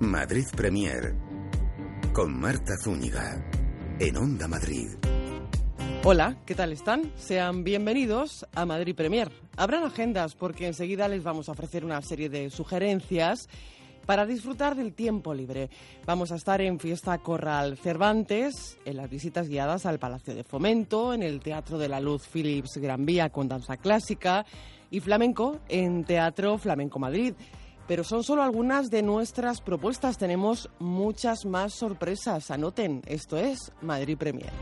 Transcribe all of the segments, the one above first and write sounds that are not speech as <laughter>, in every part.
Madrid Premier con Marta Zúñiga en Onda Madrid. Hola, ¿qué tal están? Sean bienvenidos a Madrid Premier. Abran agendas porque enseguida les vamos a ofrecer una serie de sugerencias para disfrutar del tiempo libre. Vamos a estar en Fiesta Corral Cervantes, en las visitas guiadas al Palacio de Fomento, en el Teatro de la Luz Philips Gran Vía con danza clásica y flamenco en Teatro Flamenco Madrid. Pero son solo algunas de nuestras propuestas. Tenemos muchas más sorpresas. Anoten, esto es Madrid Premier.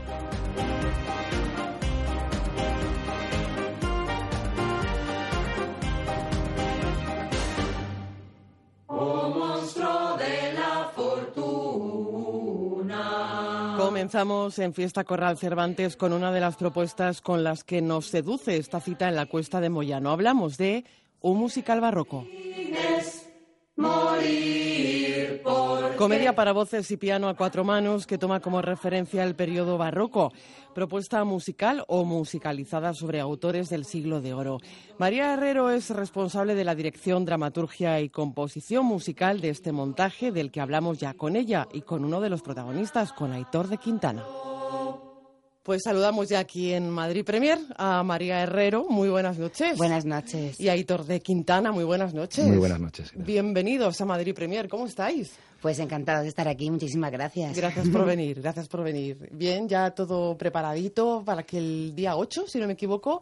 Comenzamos en Fiesta Corral Cervantes con una de las propuestas con las que nos seduce esta cita en la Cuesta de Moyano. Hablamos de un musical barroco. Comedia para voces y piano a cuatro manos que toma como referencia el periodo barroco. Propuesta musical o musicalizada sobre autores del siglo de oro. María Herrero es responsable de la dirección, dramaturgia y composición musical de este montaje del que hablamos ya con ella y con uno de los protagonistas, con Aitor de Quintana. Pues saludamos ya aquí en Madrid Premier a María Herrero. Muy buenas noches. Buenas noches. Y a Aitor de Quintana. Muy buenas noches. Muy buenas noches. Bienvenidos a Madrid Premier. ¿Cómo estáis? Pues encantados de estar aquí. Muchísimas gracias. Gracias por <laughs> venir. Gracias por venir. Bien, ya todo preparadito para que el día 8, si no me equivoco,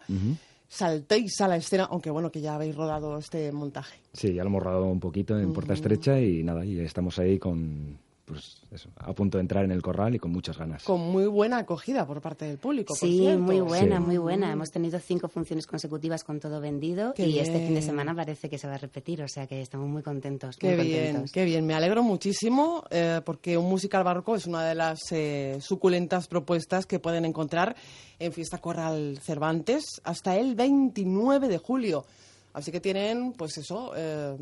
saltéis a la escena, aunque bueno, que ya habéis rodado este montaje. Sí, ya lo hemos rodado un poquito en Puerta Estrecha y nada, y estamos ahí con pues eso, a punto de entrar en el corral y con muchas ganas. Con muy buena acogida por parte del público. por Sí, cierto. muy buena, Sí. muy buena. Hemos tenido cinco funciones consecutivas con todo vendido Qué y este fin de semana parece que se va a repetir, o sea que estamos muy contentos. Qué muy bien, contentos. qué bien. Me alegro muchísimo eh, porque un musical barroco es una de las eh, suculentas propuestas que pueden encontrar en Fiesta Corral Cervantes hasta el 29 de julio. Así que tienen, pues eso, eh,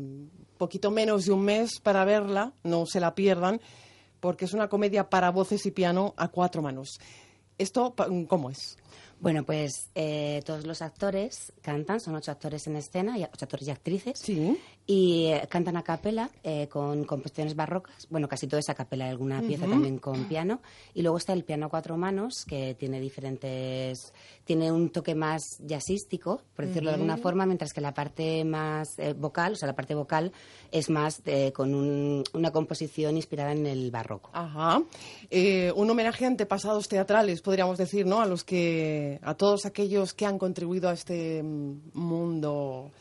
poquito menos de un mes para verla, no se la pierdan, porque es una comedia para voces y piano a cuatro manos. ¿Esto cómo es? Bueno, pues eh, todos los actores cantan, son ocho actores en escena, y ocho actores y actrices. Sí. Y eh, cantan a capela eh, con composiciones barrocas. Bueno, casi todo es a capela, alguna pieza también con piano. Y luego está el piano a cuatro manos, que tiene diferentes. Tiene un toque más jazzístico, por decirlo de alguna forma, mientras que la parte más eh, vocal, o sea, la parte vocal, es más eh, con un- una composición inspirada en el barroco. Ajá. Eh, un homenaje a antepasados teatrales, podríamos decir, ¿no? A los que, a todos aquellos que han contribuido a este mm, mundo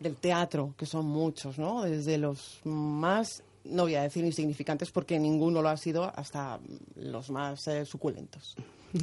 del teatro, que son muchos, ¿no? Desde los más, no voy a decir insignificantes, porque ninguno lo ha sido, hasta los más eh, suculentos.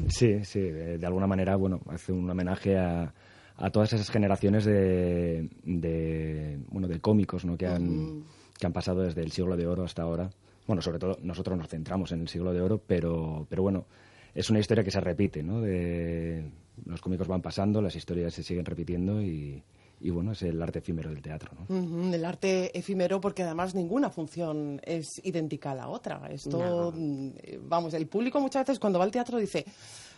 Sí, sí, de, de alguna manera, bueno, hace un homenaje a, a todas esas generaciones de, de, bueno, de cómicos, ¿no? Que han, que han pasado desde el siglo de oro hasta ahora. Bueno, sobre todo nosotros nos centramos en el siglo de oro, pero, pero bueno, es una historia que se repite, ¿no? De, los cómicos van pasando, las historias se siguen repitiendo y, y bueno, es el arte efímero del teatro, ¿no? El arte efímero, porque además ninguna función es idéntica a la otra. Esto, mm, vamos, el público muchas veces cuando va al teatro dice,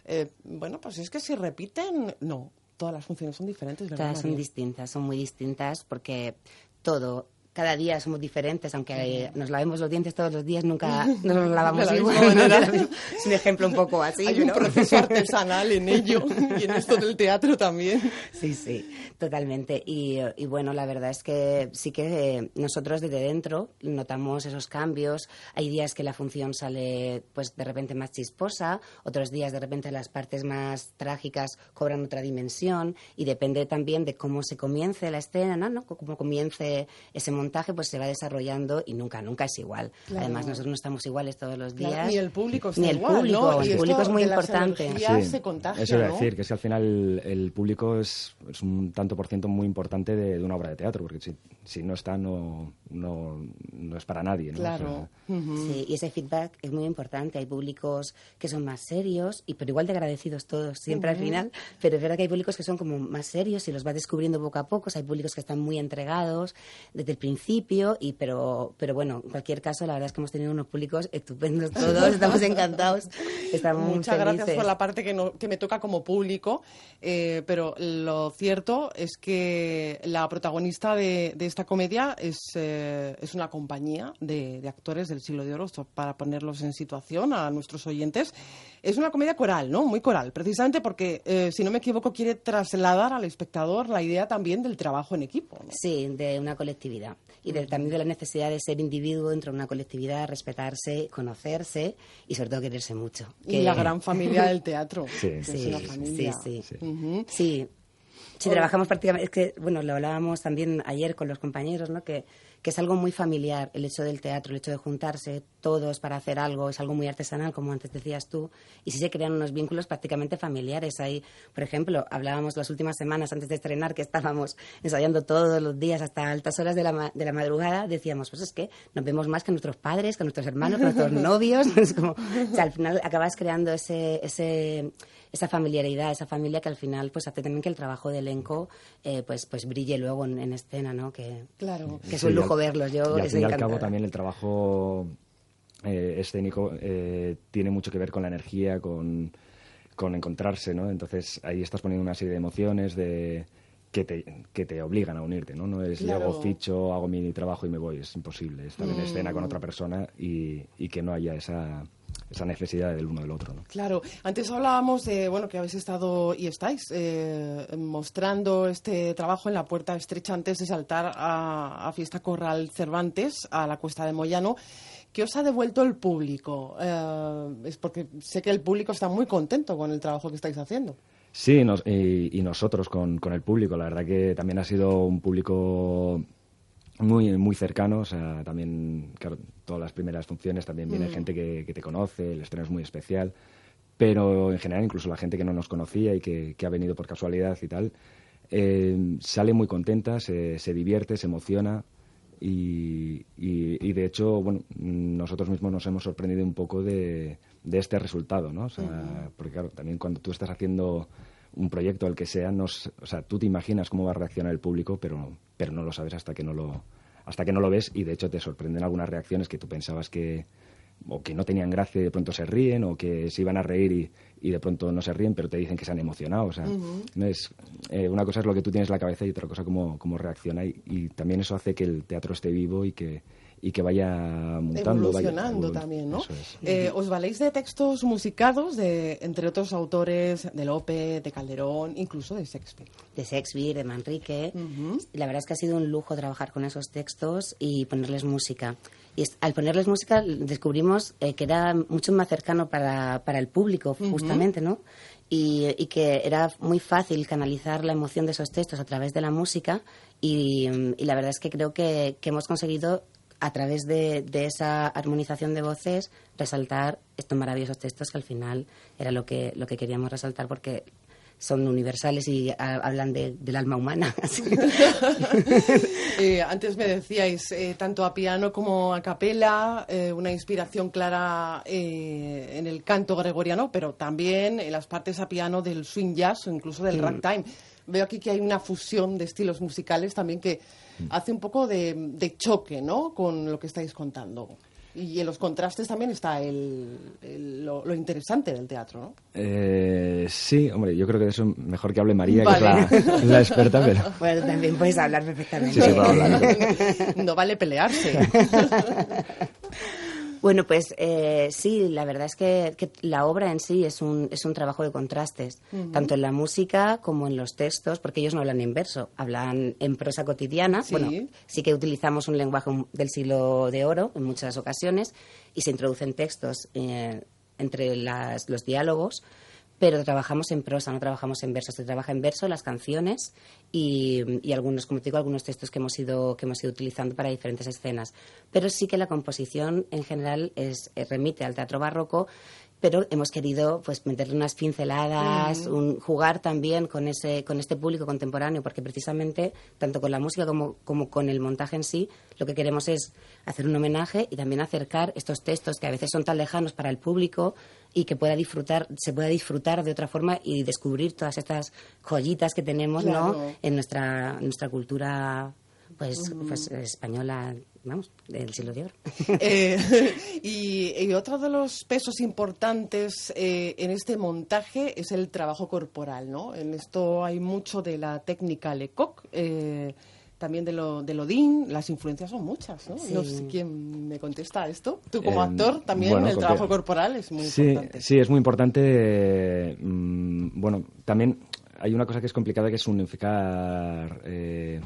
eh, bueno, pues es que si repiten, no, todas las funciones son diferentes, ¿verdad? Todas son distintas, son muy distintas porque todo, cada día somos diferentes, aunque nos lavemos los dientes todos los días, nunca <laughs> nos los lavamos De la igual. misma manera. Es un ejemplo un poco así. Hay un ¿no? proceso <laughs> artesanal en ello y en esto del teatro también. Sí, sí, totalmente. Y, y bueno, la verdad es que sí que eh, nosotros desde dentro notamos esos cambios. Hay días que la función sale pues de repente más chisposa, otros días de repente las partes más trágicas cobran otra dimensión y depende también de cómo se comience la escena, ¿no? Cómo comience ese montaje, pues se va desarrollando y nunca, nunca es igual. Claro. Además, nosotros no estamos iguales todos los días. Claro, ni el público está Ni el igual, público, ¿no? el Y esto público es muy importante. energías Sí, se contagia, Eso iba a ¿no? decir, que es que al final el, el público es, es un tanto por ciento muy importante de, de una obra de teatro, porque si, si no está, no, no, no es para nadie. ¿no? O Claro. sea, Ujú. Sí, y ese feedback es muy importante. Hay públicos que son más serios, y pero igual de agradecidos todos, siempre al final. Pero es verdad que hay públicos que son como más serios y los vas descubriendo poco a poco. Hay públicos que están muy entregados desde el principio, y pero, pero bueno, en cualquier caso, la verdad es que hemos tenido unos públicos estupendos <laughs> todos, estamos encantados. Estamos Muchas gracias por la parte que, no, que me toca como público, eh, pero lo cierto es que la protagonista de, de esta comedia es, eh, es una compañía de, de, actores del siglo de oro, para ponerlos en situación a nuestros oyentes. Es una comedia coral, ¿no? Muy coral, precisamente porque, eh, si no me equivoco, quiere trasladar al espectador la idea también del trabajo en equipo. ¿no? Sí, de una colectividad y de, también de la necesidad de ser individuo dentro de una colectividad, respetarse, conocerse y sobre todo quererse mucho. Y la gran familia <laughs> del teatro. Sí, sí, una familia. sí, sí. sí. sí. Sí, trabajamos prácticamente, es que, bueno, lo hablábamos también ayer con los compañeros, ¿no? Que, que es algo muy familiar el hecho del teatro, el hecho de juntarse todos para hacer algo, es algo muy artesanal, como antes decías tú, y sí se crean unos vínculos prácticamente familiares. Ahí, por ejemplo, hablábamos las últimas semanas antes de estrenar que estábamos ensayando todos los días hasta altas horas de la, de la madrugada, decíamos, pues es que nos vemos más que nuestros padres, que nuestros hermanos, que nuestros <laughs> novios. <laughs> Es como, o sea, al final acabas creando ese, ese esa familiaridad, esa familia que al final pues hace también que el trabajo de elenco eh, pues pues brille luego en, en, escena, ¿no? Que, claro. que es un lujo verlos. Yo y al fin y al cabo también el trabajo eh, escénico eh, tiene mucho que ver con la energía, con, con encontrarse, ¿no? Entonces ahí estás poniendo una serie de emociones de que te, que te obligan a unirte, ¿no? No es Claro. llego, ficho, hago mi trabajo y me voy. Es imposible estar en escena Mm. con otra persona y, y que no haya esa, esa necesidad del uno del otro, ¿no? Claro, antes hablábamos de bueno que habéis estado y estáis eh, mostrando este trabajo en la puerta estrecha antes de saltar a, a Fiesta Corral Cervantes, a la Cuesta de Moyano. ¿Qué os ha devuelto el público? Eh, es porque sé que el público está muy contento con el trabajo que estáis haciendo. Sí, nos- y, y nosotros con, con el público. La verdad que también ha sido un público muy muy cercano. O sea, también, claro, todas las primeras funciones también viene gente que, que te conoce, el estreno es muy especial. Pero en general, incluso la gente que no nos conocía y que, que ha venido por casualidad y tal, eh, sale muy contenta, se, se divierte, se emociona. Y, y- y, de hecho, bueno, nosotros mismos nos hemos sorprendido un poco de, de este resultado, ¿no? O sea, porque claro, también cuando tú estás haciendo un proyecto, el que sea, no, o sea, tú te imaginas cómo va a reaccionar el público, pero, pero no lo sabes hasta que no lo, hasta que no lo ves y de hecho te sorprenden algunas reacciones que tú pensabas que o que no tenían gracia y de pronto se ríen o que se iban a reír y, y de pronto no se ríen pero te dicen que se han emocionado o sea no es eh, una cosa es lo que tú tienes en la cabeza y otra cosa cómo, cómo reacciona y, y también eso hace que el teatro esté vivo y que y que vaya mutando vaya Evolucionando evolu- también, ¿no? eso es. Eh, ¿Os valéis de textos musicados de, entre otros autores, de Lope, de Calderón, incluso de Shakespeare? de Shakespeare, de Manrique. La verdad es que ha sido un lujo trabajar con esos textos y ponerles música. Y es- al ponerles música descubrimos eh, que era mucho más cercano para, para el público, justamente, ¿no? Y, y que era muy fácil canalizar la emoción de esos textos a través de la música y, y la verdad es que creo que, que hemos conseguido a través de, de esa armonización de voces resaltar estos maravillosos textos que al final era lo que, lo que queríamos resaltar porque son universales y a- hablan de- del alma humana. <laughs> <laughs> Eh, antes me decíais, eh, tanto a piano como a capela, eh, una inspiración clara eh, en el canto gregoriano, pero también en las partes a piano del swing jazz o incluso del ragtime. Veo aquí que hay una fusión de estilos musicales también que hace un poco de, de choque, ¿no?, con lo que estáis contando. Y en los contrastes también está el, el- lo, lo interesante del teatro, ¿no? Eh, sí, hombre, yo creo que de eso mejor que hable María, Vale. que es la, <laughs> la experta, pero... <laughs> bueno, también puedes hablar perfectamente. Sí, sí, puedo hablar. no vale pelearse. <laughs> Bueno, pues eh, sí, la verdad es que, que la obra en sí es un, es un trabajo de contrastes, tanto en la música como en los textos, porque ellos no hablan en verso, hablan en prosa cotidiana. Sí. Bueno, sí que utilizamos un lenguaje del siglo de oro en muchas ocasiones y se introducen textos eh, entre las- los diálogos, pero trabajamos en prosa, no trabajamos en verso. Se trabaja en verso las canciones y, y algunos, como te digo, algunos textos que hemos ido que hemos ido utilizando para diferentes escenas. Pero sí que la composición en general es, eh, remite al teatro barroco, pero hemos querido pues meterle unas pinceladas, un- jugar también con ese con este público contemporáneo, porque precisamente tanto con la música como, como con el montaje en sí, lo que queremos es hacer un homenaje y también acercar estos textos que a veces son tan lejanos para el público y que pueda disfrutar, se pueda disfrutar de otra forma y descubrir todas estas joyitas que tenemos, Claro. ¿no? En nuestra, nuestra cultura Pues, pues española, vamos, del siglo de oro. Eh, <laughs> y, otro de los pesos importantes eh, en este montaje es el trabajo corporal, ¿no? En esto hay mucho de la técnica Lecoq. Eh, también de lo de Odín, las influencias son muchas, ¿no? No sé quién me contesta esto. Tú como actor también el trabajo corporal es muy importante. Sí, es muy importante. Mm, bueno, también hay una cosa que es complicada que es unificar eh,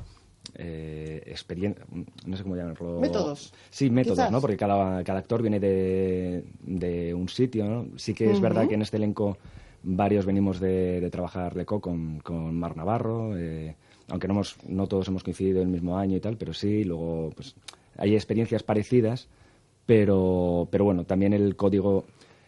eh, experiencia, no sé cómo llamarlo. Métodos. Sí, métodos, ¿no? Porque cada, cada actor viene de, de un sitio, ¿no? Sí que es verdad que en este elenco varios venimos de, de trabajar Leco con, con Mar Navarro. Eh, aunque no, hemos, no todos hemos coincidido el mismo año y tal, pero sí, luego pues hay experiencias parecidas, pero, pero bueno, también el código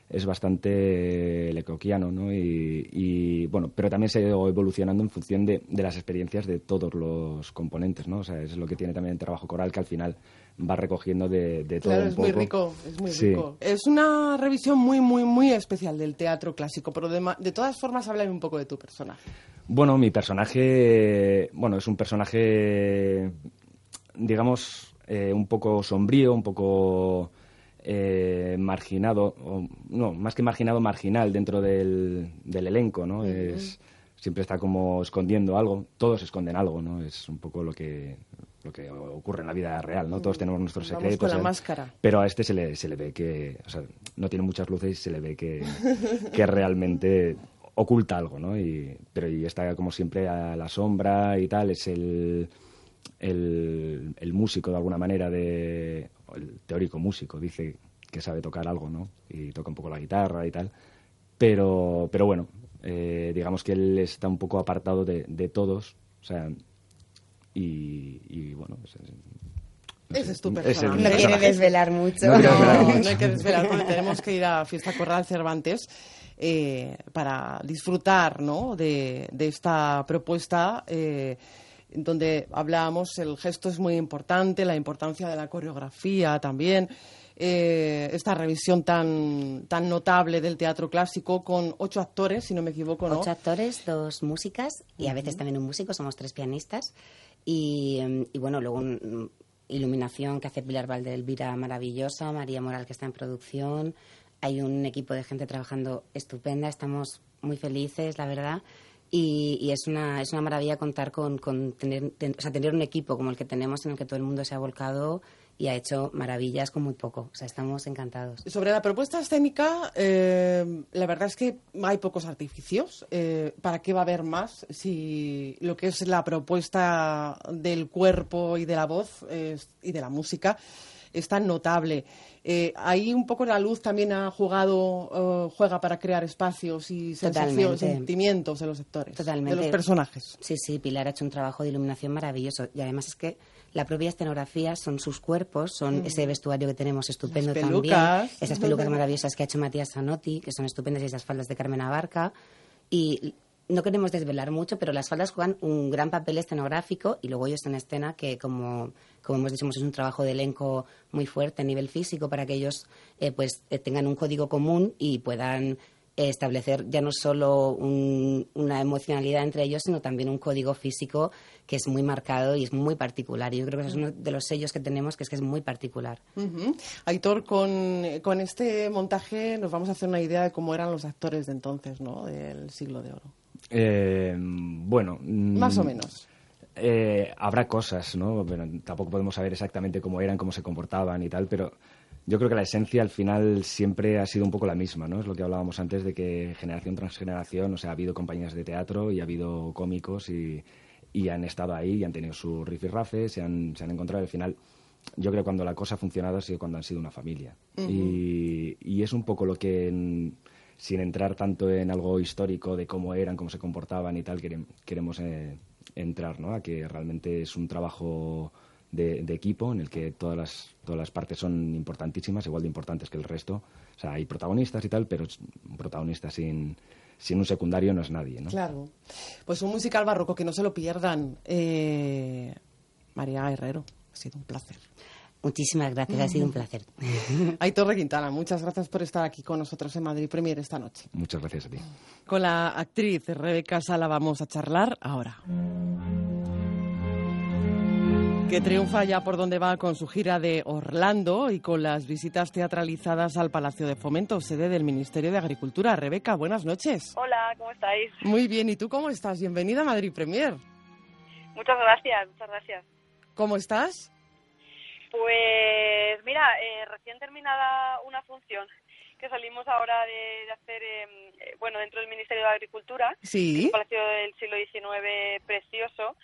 es bastante lecoquiano, ¿no? Y, bueno, pero también se ha ido evolucionando en función de, de, las experiencias de todos los componentes, ¿no? O sea, es lo que tiene también el trabajo coral, que al final va recogiendo de, de todo claro, es muy rico, es muy rico. Es una revisión muy, muy, muy especial del teatro clásico, pero de, de todas formas, háblame un poco de tu personaje. Bueno, mi personaje, bueno, es un personaje, digamos, eh, un poco sombrío, un poco eh, marginado, no, más que marginado, marginal dentro del, elenco, ¿no? Es siempre está como escondiendo algo, todos esconden algo, ¿no? Es un poco lo que lo que ocurre en la vida real, ¿no? Todos tenemos nuestros secretos. con la máscara. Pero a este se le, se le ve que, o sea, no tiene muchas luces y se le ve que, <laughs> que realmente oculta algo, ¿no? Y, pero y está como siempre a la sombra y tal, es el, el, el músico de alguna manera, de, el teórico músico, dice que sabe tocar algo, ¿no? Y toca un poco la guitarra y tal. Pero, pero bueno, eh, digamos que él está un poco apartado de, de todos, o sea, y, y bueno, pues, ese es tu No <laughs> quiere desvelar mucho. No, no, hay que desvelar porque tenemos que ir a Fiesta Corral Cervantes eh, para disfrutar ¿no? de, esta propuesta. Eh, donde hablábamos, el gesto es muy importante, la importancia de la coreografía también. Eh, esta revisión tan, tan notable del teatro clásico con ocho actores, si no me equivoco, ¿no? Ocho actores, dos músicas y a veces también un músico, somos tres pianistas. Y, y bueno, luego un, iluminación que hace Pilar Valdelvira maravillosa, María Moral que está en producción, hay un equipo de gente trabajando estupenda, estamos muy felices, la verdad. Y, es, una, es una maravilla contar con, con tener, o sea, tener un equipo como el que tenemos en el que todo el mundo se ha volcado y ha hecho maravillas con muy poco. O sea, estamos encantados. Sobre la propuesta escénica, eh, la verdad es que hay pocos artificios. Eh, ¿Para qué va a haber más si lo que es la propuesta del cuerpo y de la voz y de la música es tan notable? Eh, ahí un poco la luz también ha jugado, juega para crear espacios y sensaciones, sentimientos de los sectores, de los personajes. Sí, sí, Pilar ha hecho un trabajo de iluminación maravilloso y además es que la propia escenografía son sus cuerpos, son mm. ese vestuario que tenemos estupendo también, esas pelucas maravillosas que ha hecho Matías Zanotti, que son estupendas, y esas faldas de Carmen Abarca. Y no queremos desvelar mucho, pero las faldas juegan un gran papel escenográfico y luego ellos en escena que, como, como hemos dicho, es un trabajo de elenco muy fuerte a nivel físico para que ellos eh, pues eh, tengan un código común y puedan establecer ya no solo una emocionalidad entre ellos, sino también un código físico que es muy marcado y es muy particular. Y yo creo que es uno de los sellos que tenemos, que es que es muy particular. Aitor, con, con, este montaje nos vamos a hacer una idea de cómo eran los actores de entonces, ¿no? Del siglo de oro. Eh, bueno. Más o menos. Eh, habrá cosas, ¿no? Pero tampoco podemos saber exactamente cómo eran, cómo se comportaban y tal, pero yo creo que la esencia al final siempre ha sido un poco la misma, ¿no? Es lo que hablábamos antes de que generación tras generación, o sea, ha habido compañías de teatro y ha habido cómicos y, han estado ahí y han tenido su rifirrafe, se han, se han encontrado al final. Yo creo que cuando la cosa ha funcionado ha sido cuando han sido una familia. y, es un poco lo que, sin entrar tanto en algo histórico de cómo eran, cómo se comportaban y tal, queremos eh, entrar, ¿no? A que realmente es un trabajo de, equipo en el que todas las, todas las partes son importantísimas, igual de importantes que el resto. O sea, hay protagonistas y tal, pero un protagonista sin, sin un secundario no es nadie, ¿no? Claro. Pues un musical barroco que no se lo pierdan. Eh, María Herrero, ha sido un placer. Muchísimas gracias, ha sido un placer. <laughs> Aitor Quintana, muchas gracias por estar aquí con nosotros en Madrid Premier esta noche. Muchas gracias a ti. Con la actriz Rebeca Sala vamos a charlar ahora. Que triunfa ya por donde va con su gira de Orlando y con las visitas teatralizadas al Palacio de Fomento, sede del Ministerio de Agricultura. Rebeca, buenas noches. Hola, ¿cómo estáis? Muy bien, ¿y tú cómo estás? Bienvenida a Madrid Premier. Muchas gracias, muchas gracias. ¿Cómo estás? Pues mira, eh, recién terminada una función que salimos ahora de, hacer, em, eh, bueno, dentro del Ministerio de Agricultura, sí. un palacio del siglo XIX precioso,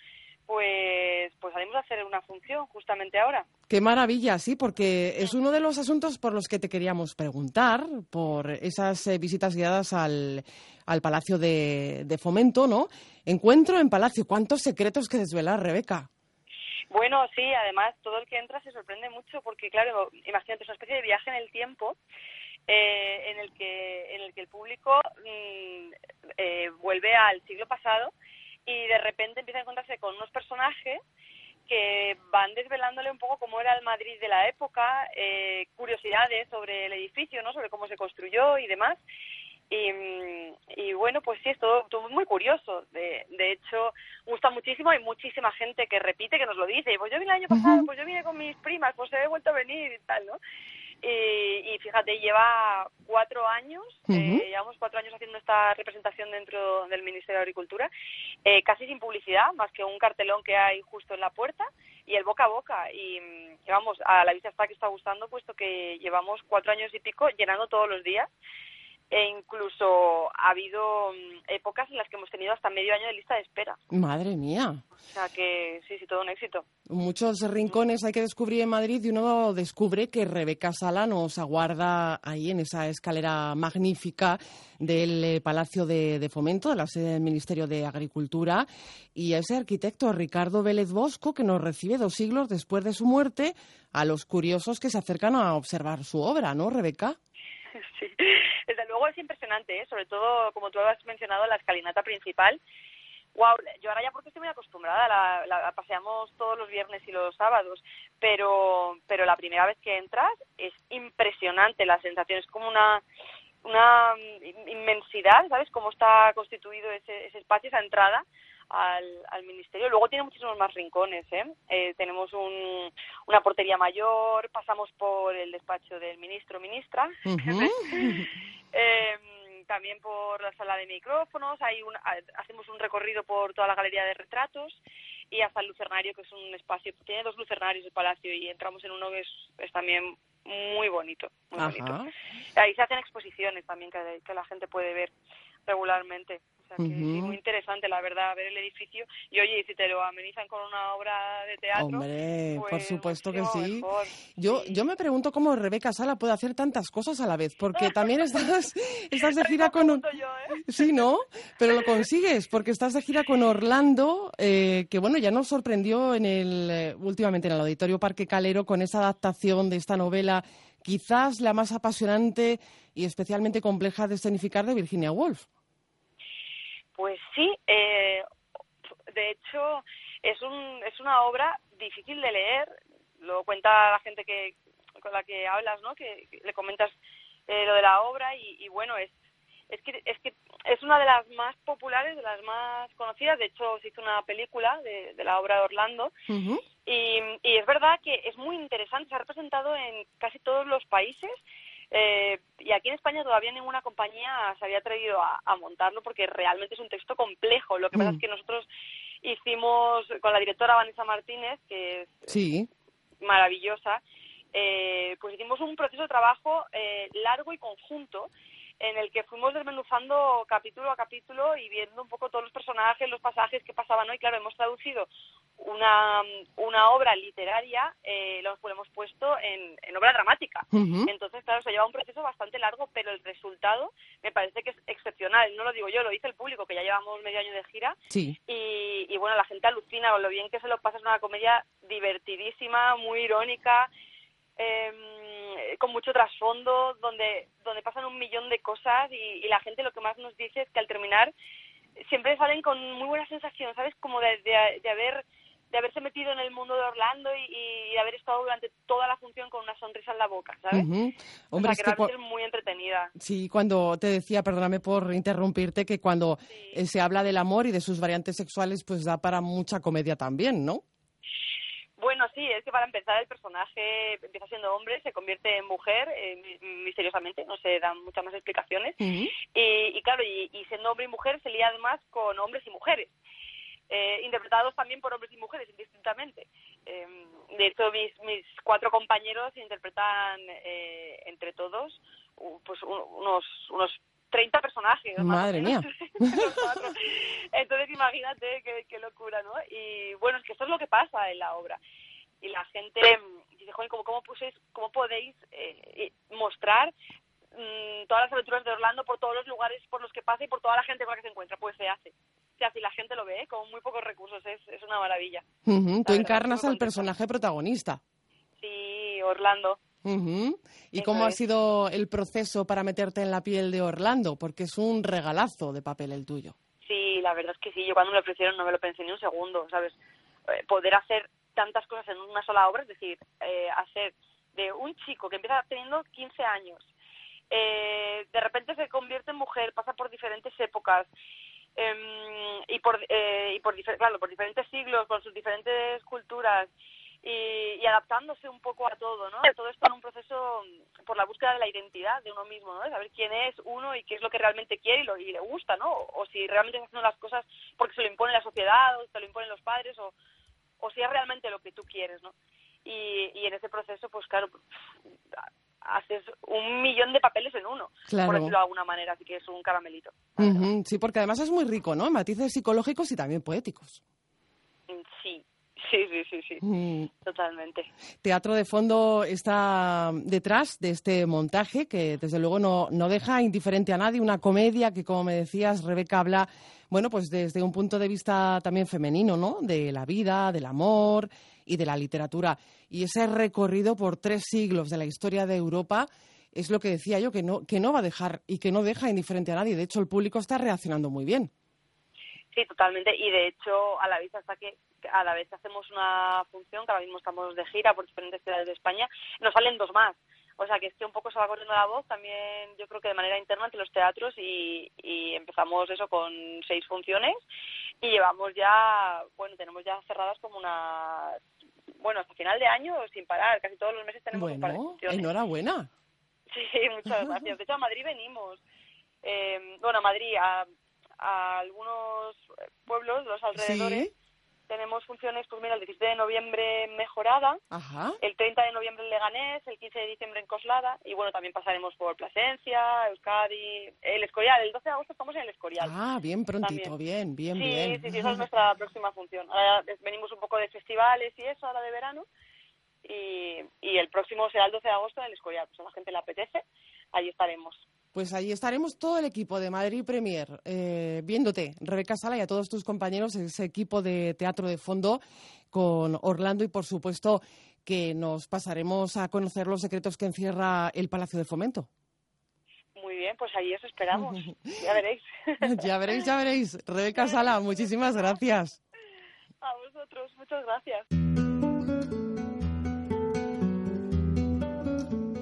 pues, pues salimos a hacer una función justamente ahora. Qué maravilla, sí, porque es uno de los asuntos por los que te queríamos preguntar, por esas eh, visitas guiadas al, al Palacio de, de, Fomento, ¿no? Encuentro en Palacio, ¿cuántos secretos que desvelar, Rebeca? Bueno, sí, además todo el que entra se sorprende mucho porque, claro, imagínate, es una especie de viaje en el tiempo eh, en el que en el que el público mm, eh, vuelve al siglo pasado y de repente empieza a encontrarse con unos personajes que van desvelándole un poco cómo era el Madrid de la época, eh, curiosidades sobre el edificio, ¿no? sobre cómo se construyó y demás. Y, mm, y, bueno, pues sí, es todo, todo, muy curioso. De, de hecho, gusta muchísimo. Hay muchísima gente que repite, que nos lo dice. Pues yo vine el año pasado, pues yo vine con mis primas, pues he vuelto a venir y tal, ¿no? Y, y fíjate, lleva cuatro años, eh, llevamos cuatro años haciendo esta representación dentro del Ministerio de Agricultura, eh, casi sin publicidad, más que un cartelón que hay justo en la puerta y el boca a boca. Y, y vamos, a la vista está que está gustando, puesto que llevamos cuatro años y pico llenando todos los días e incluso ha habido mm, épocas en las que hemos tenido hasta medio año de lista de espera. Madre mía. O sea que sí, sí, todo un éxito. Muchos rincones hay que descubrir en Madrid y uno descubre que Rebeca Sala nos aguarda ahí en esa escalera magnífica del eh, Palacio de, de Fomento, de la sede del Ministerio de Agricultura, y a ese arquitecto Ricardo Vélez Bosco que nos recibe dos siglos después de su muerte a los curiosos que se acercan a observar su obra, ¿no, Rebeca? <laughs> Sí, desde luego es impresionante, ¿eh? sobre todo, como tú has mencionado, la escalinata principal. Wow, yo ahora ya porque estoy muy acostumbrada, la, la, paseamos todos los viernes y los sábados, pero, pero la primera vez que entras es impresionante la sensación, es como una, una inmensidad, ¿sabes? Cómo está constituido ese, ese espacio, esa entrada al, al ministerio. Luego tiene muchísimos más rincones, ¿eh? eh tenemos un, una portería mayor, pasamos por el despacho del ministro ministra, uh <laughs> -huh. eh, también por la sala de micrófonos, hay un, hacemos un recorrido por toda la galería de retratos y hasta el lucernario, que es un espacio, tiene dos lucernarios el palacio y entramos en uno que es, es también muy bonito, muy Ajá. bonito. Ahí se hacen exposiciones también que, que la gente puede ver regularmente. Sea, que uh -huh. muy interesante, la verdad, ver el edificio. Y oye, si te lo amenizan con una obra de teatro. Hombre, pues, por supuesto que sí. Mejor. Yo, yo me pregunto cómo Rebeca Sala puede hacer tantas cosas a la vez, porque también estás, <laughs> estás de gira con. Yo, ¿eh? <laughs> Sí, ¿no? Pero lo consigues, porque estás de gira con Orlando, eh, que bueno, ya nos sorprendió en el, eh, últimamente en el Auditorio Parque Calero con esa adaptación de esta novela, quizás la más apasionante y especialmente compleja de escenificar de Virginia Woolf. Pues sí, eh, de hecho es, un, es una obra difícil de leer, lo cuenta la gente que con la que hablas, ¿no? Que, que le comentas eh, lo de la obra y, y, bueno, es, es, que, es que es una de las más populares, de las más conocidas, de hecho se hizo una película de, de la obra de Orlando uh -huh. y, y es verdad que es muy interesante, se ha representado en casi todos los países eh, y aquí en España todavía ninguna compañía se había atrevido a, a, montarlo porque realmente es un texto complejo. Lo que mm. pasa es que nosotros hicimos con la directora Vanessa Martínez, que es sí. maravillosa, eh, pues hicimos un proceso de trabajo eh, largo y conjunto en el que fuimos desmenuzando capítulo a capítulo y viendo un poco todos los personajes, los pasajes que pasaban, ¿no? Y claro, hemos traducido una, una obra literaria, eh, lo hemos puesto en, en obra dramática. Uh -huh. Entonces, claro, se lleva un proceso bastante largo, pero el resultado me parece que es excepcional. No lo digo yo, lo dice el público, que ya llevamos medio año de gira. Sí. Y, y bueno, la gente alucina con lo bien que se lo pasa. Es una comedia divertidísima, muy irónica. Eh, con mucho trasfondo, donde, donde pasan un millón de cosas y, y, la gente lo que más nos dice es que al terminar siempre salen con muy buena sensación, ¿sabes? Como de, de, de haber de haberse metido en el mundo de Orlando y, y, de haber estado durante toda la función con una sonrisa en la boca, ¿sabes? Uh -huh. Hombre, o sea, que, es que es muy entretenida. Sí, cuando te decía, perdóname por interrumpirte, que cuando sí. eh, se habla del amor y de sus variantes sexuales, pues da para mucha comedia también, ¿no? Bueno, sí, es que para empezar el personaje empieza siendo hombre, se convierte en mujer eh, misteriosamente, no se dan muchas más explicaciones. y, claro, y, siendo hombre y mujer se lía además con hombres y mujeres. Eh, interpretados también por hombres y mujeres indistintamente. Em, de hecho, mis, mis cuatro compañeros interpretan eh, entre todos pues unos, unos 30 personajes. Madre mía. <laughs> Entonces imagínate qué, locura, ¿no? Y bueno, es que esto es lo que pasa en la obra. Y la gente dice, joder, ¿cómo, cómo, cómo podéis eh, mostrar mm, todas las aventuras de Orlando por todos los lugares por los que pasa y por toda la gente con la que se encuentra? Pues se hace. Se hace y la gente lo ve ¿eh? con muy pocos recursos. Es, es una maravilla. Tú encarnas al personaje protagonista. Sí, Orlando. ¿Y cómo ha sido el proceso para meterte en la piel de Orlando? Porque es un regalazo de papel el tuyo. Sí, la verdad es que sí. Yo cuando me lo ofrecieron no me lo pensé ni un segundo, ¿sabes? Eh, poder hacer tantas cosas en una sola obra, es decir, eh, hacer de un chico que empieza teniendo 15 años, eh, de repente se convierte en mujer, pasa por diferentes épocas, em, y por, y por, claro, por diferentes siglos, con sus diferentes culturas, y, adaptándose un poco a todo, ¿no? Todo esto en un proceso por la búsqueda de la identidad de uno mismo, ¿no? De saber quién es uno y qué es lo que realmente quiere y, lo, y le gusta, ¿no? O, si realmente está haciendo las cosas porque se lo impone la sociedad o se lo imponen los padres o, o si es realmente lo que tú quieres, ¿no? Y, y en ese proceso, pues claro, haces un millón de papeles en uno, por decirlo de alguna manera, así que es un caramelito. Sí, porque además es muy rico, ¿no? Matices psicológicos y también poéticos. <laughs> Sí, Sí, sí, sí, sí, mm. totalmente. Teatro de Fondo está detrás de este montaje que desde luego no, no deja indiferente a nadie, una comedia que como me decías, Rebeca habla, bueno, pues desde un punto de vista también femenino, ¿no? De la vida, del amor y de la literatura. Y ese recorrido por tres siglos de la historia de Europa es lo que decía yo, que no, que no va a dejar y que no deja indiferente a nadie. De hecho, el público está reaccionando muy bien. Sí, totalmente. Y de hecho, a la vista está que a la vez hacemos una función, que ahora mismo estamos de gira por diferentes ciudades de España, nos salen dos más. O sea que es que un poco se va corriendo la voz también, yo creo que de manera interna entre los teatros y, y empezamos eso con seis funciones y llevamos ya, bueno, tenemos ya cerradas como una, bueno, hasta final de año sin parar, casi todos los meses tenemos un par de funciones. enhorabuena. <laughs> Sí, muchas gracias. De hecho, a Madrid venimos. Eh, bueno, a Madrid, a a algunos pueblos, los alrededores. Tenemos funciones, pues mira, el 17 de noviembre en Mejorada, el 30 de noviembre en Leganés, el 15 de diciembre en Coslada, y bueno, también pasaremos por Plasencia, Euskadi, el Escorial, el 12 de agosto estamos en el Escorial. Ah, bien prontito, bien, bien, bien. Sí, sí, esa es nuestra <laughs> próxima función. Ahora venimos un poco de festivales y eso, ahora de verano, y, y el próximo será el 12 de agosto en el Escorial, pues a la gente le apetece, ahí estaremos. Pues ahí estaremos todo el equipo de Madrid Premier eh, viéndote, Rebeca Sala y a todos tus compañeros, ese equipo de teatro de fondo con Orlando y por supuesto que nos pasaremos a conocer los secretos que encierra el Palacio de Fomento. Muy bien, pues ahí os esperamos. <laughs> Ya veréis. <laughs> ya veréis, ya veréis. Rebeca Sala, muchísimas gracias. A vosotros, muchas gracias.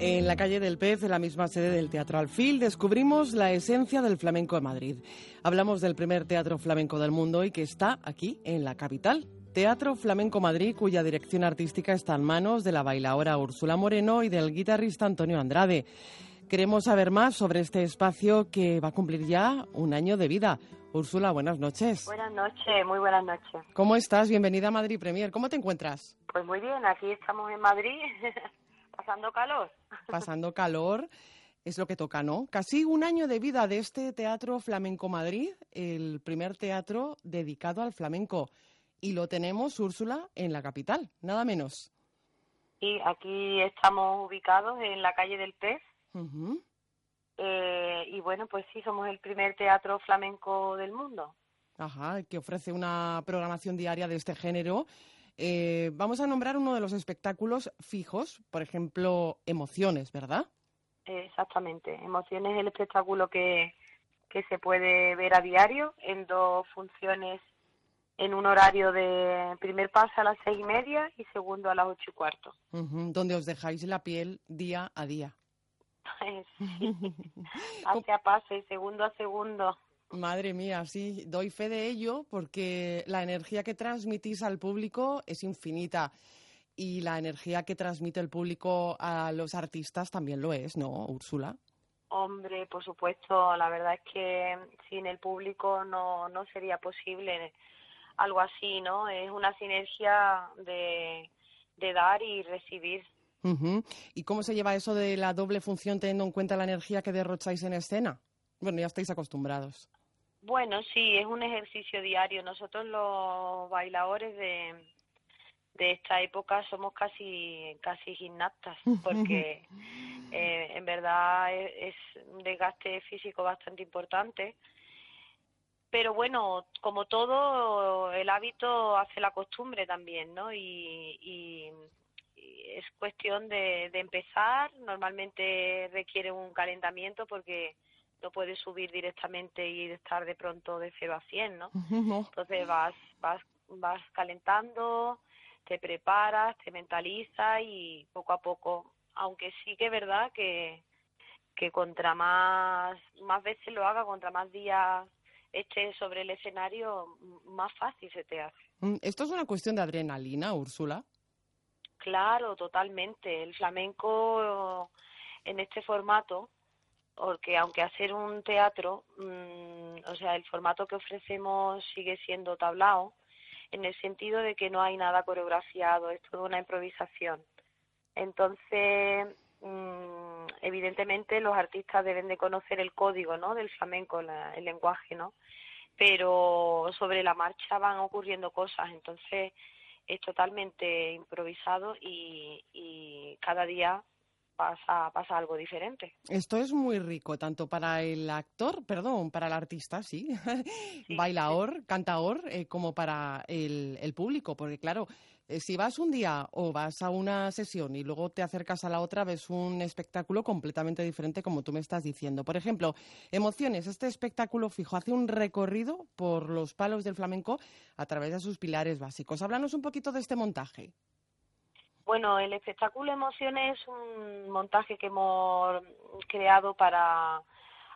En la calle del Pez, en la misma sede del Teatro Alfil, descubrimos la esencia del flamenco en Madrid. Hablamos del primer teatro flamenco del mundo y que está aquí, en la capital. Teatro Flamenco Madrid, cuya dirección artística está en manos de la bailaora Úrsula Moreno y del guitarrista Antonio Andrade. Queremos saber más sobre este espacio que va a cumplir ya un año de vida. Úrsula, buenas noches. Buenas noches, muy buenas noches. ¿Cómo estás? Bienvenida a Madrid Premier. ¿Cómo te encuentras? Pues muy bien, aquí estamos en Madrid. <laughs> Pasando calor. Pasando calor. Es lo que toca, ¿no? Casi un año de vida de este Teatro Flamenco Madrid, el primer teatro dedicado al flamenco. Y lo tenemos, Úrsula, en la capital, nada menos. Y aquí estamos ubicados en la calle del Pez. Eh, y bueno, pues sí, somos el primer teatro flamenco del mundo. Ajá, que ofrece una programación diaria de este género eh, vamos a nombrar uno de los espectáculos fijos, por ejemplo, Emociones, ¿verdad? Exactamente. Emociones es el espectáculo que, que se puede ver a diario en dos funciones en un horario de primer paso a las seis y media y segundo a las ocho y cuarto. donde os dejáis la piel día a día. <laughs> Hace a paso y segundo a segundo. Madre mía, sí, doy fe de ello porque la energía que transmitís al público es infinita. y la energía que transmite el público a los artistas también lo es, ¿no, Úrsula? Hombre, por supuesto, la verdad es que sin el público no, no sería posible algo así, ¿no? Es una sinergia de, de dar y recibir. ¿Y cómo se lleva eso de la doble función teniendo en cuenta la energía que derrocháis en escena? Bueno, ya estáis acostumbrados. Bueno, sí, es un ejercicio diario. Nosotros los bailadores de, de esta época somos casi casi gimnastas <laughs> porque eh, en verdad es, un desgaste físico bastante importante. Pero bueno como todo el hábito hace la costumbre también no y, es cuestión de, de, empezar. Normalmente requiere un calentamiento porque no puedes subir directamente y estar de pronto de 0 a 100 no entonces vas vas vas calentando te preparas, te mentalizas y poco a poco, aunque sí que es verdad que, que contra más, más veces lo haga, contra más días estés sobre el escenario, más fácil se te hace. Mm, ¿Esto es una cuestión de adrenalina, Úrsula? Claro, totalmente. El flamenco en este formato, porque aunque hacer un teatro, mm, o sea, el formato que ofrecemos sigue siendo tablao, en el sentido de que no hay nada coreografiado, es toda una improvisación. Entonces, mm, evidentemente los artistas deben de conocer el código, ¿no? Del flamenco, el lenguaje, ¿no? Pero sobre la marcha van ocurriendo cosas, entonces es totalmente improvisado y, y cada día pasa, pasa algo diferente. Esto es muy rico, tanto para el actor, perdón, para el artista, sí, <laughs> bailador, cantador, eh, como para el, el, público, porque claro, eh, si vas un día o vas a una sesión y luego te acercas a la otra, ves un espectáculo completamente diferente, como tú me estás diciendo. Por ejemplo, Emociones, este espectáculo fijo hace un recorrido por los palos del flamenco a través de sus pilares básicos. Háblanos un poquito de este montaje. Bueno, el espectáculo Emociones es un montaje que hemos creado para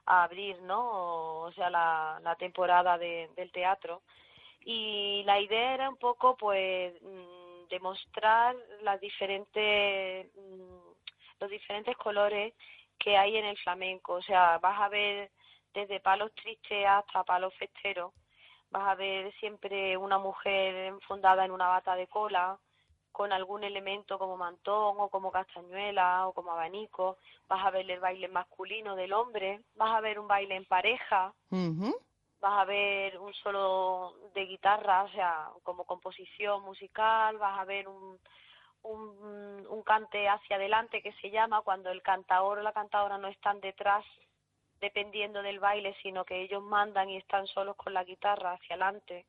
abrir, ¿no? O sea, la, temporada de, del teatro. Y la idea era un poco, pues, mm, demostrar las diferentes, mm, los diferentes colores que hay en el flamenco. O sea, vas a ver desde palos tristes hasta palos festeros. Vas a ver siempre una mujer enfundada en una bata de cola, con algún elemento como mantón o como castañuela o como abanico, vas a ver el baile masculino del hombre, vas a ver un baile en pareja, vas a ver un solo de guitarra, o sea, como composición musical, vas a ver un, un, un cante hacia adelante que se llama cuando el cantador o la cantadora no están detrás dependiendo del baile, sino que ellos mandan y están solos con la guitarra hacia adelante.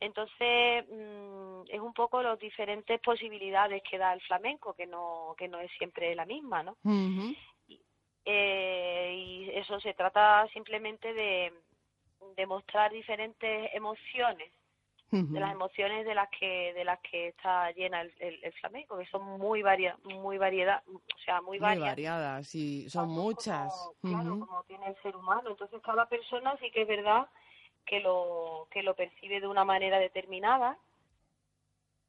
Entonces, mm, es un poco las diferentes posibilidades que da el flamenco, que no, que no es siempre la misma, ¿no? eh, y eso se trata simplemente de, de mostrar diferentes emociones de las emociones de las que de las que está llena el, el, flamenco que son muy varia, muy variedad o sea muy, muy variadas sí son muchas. claro como tiene el ser humano. Entonces cada persona sí que es verdad que lo, que lo percibe de una manera determinada.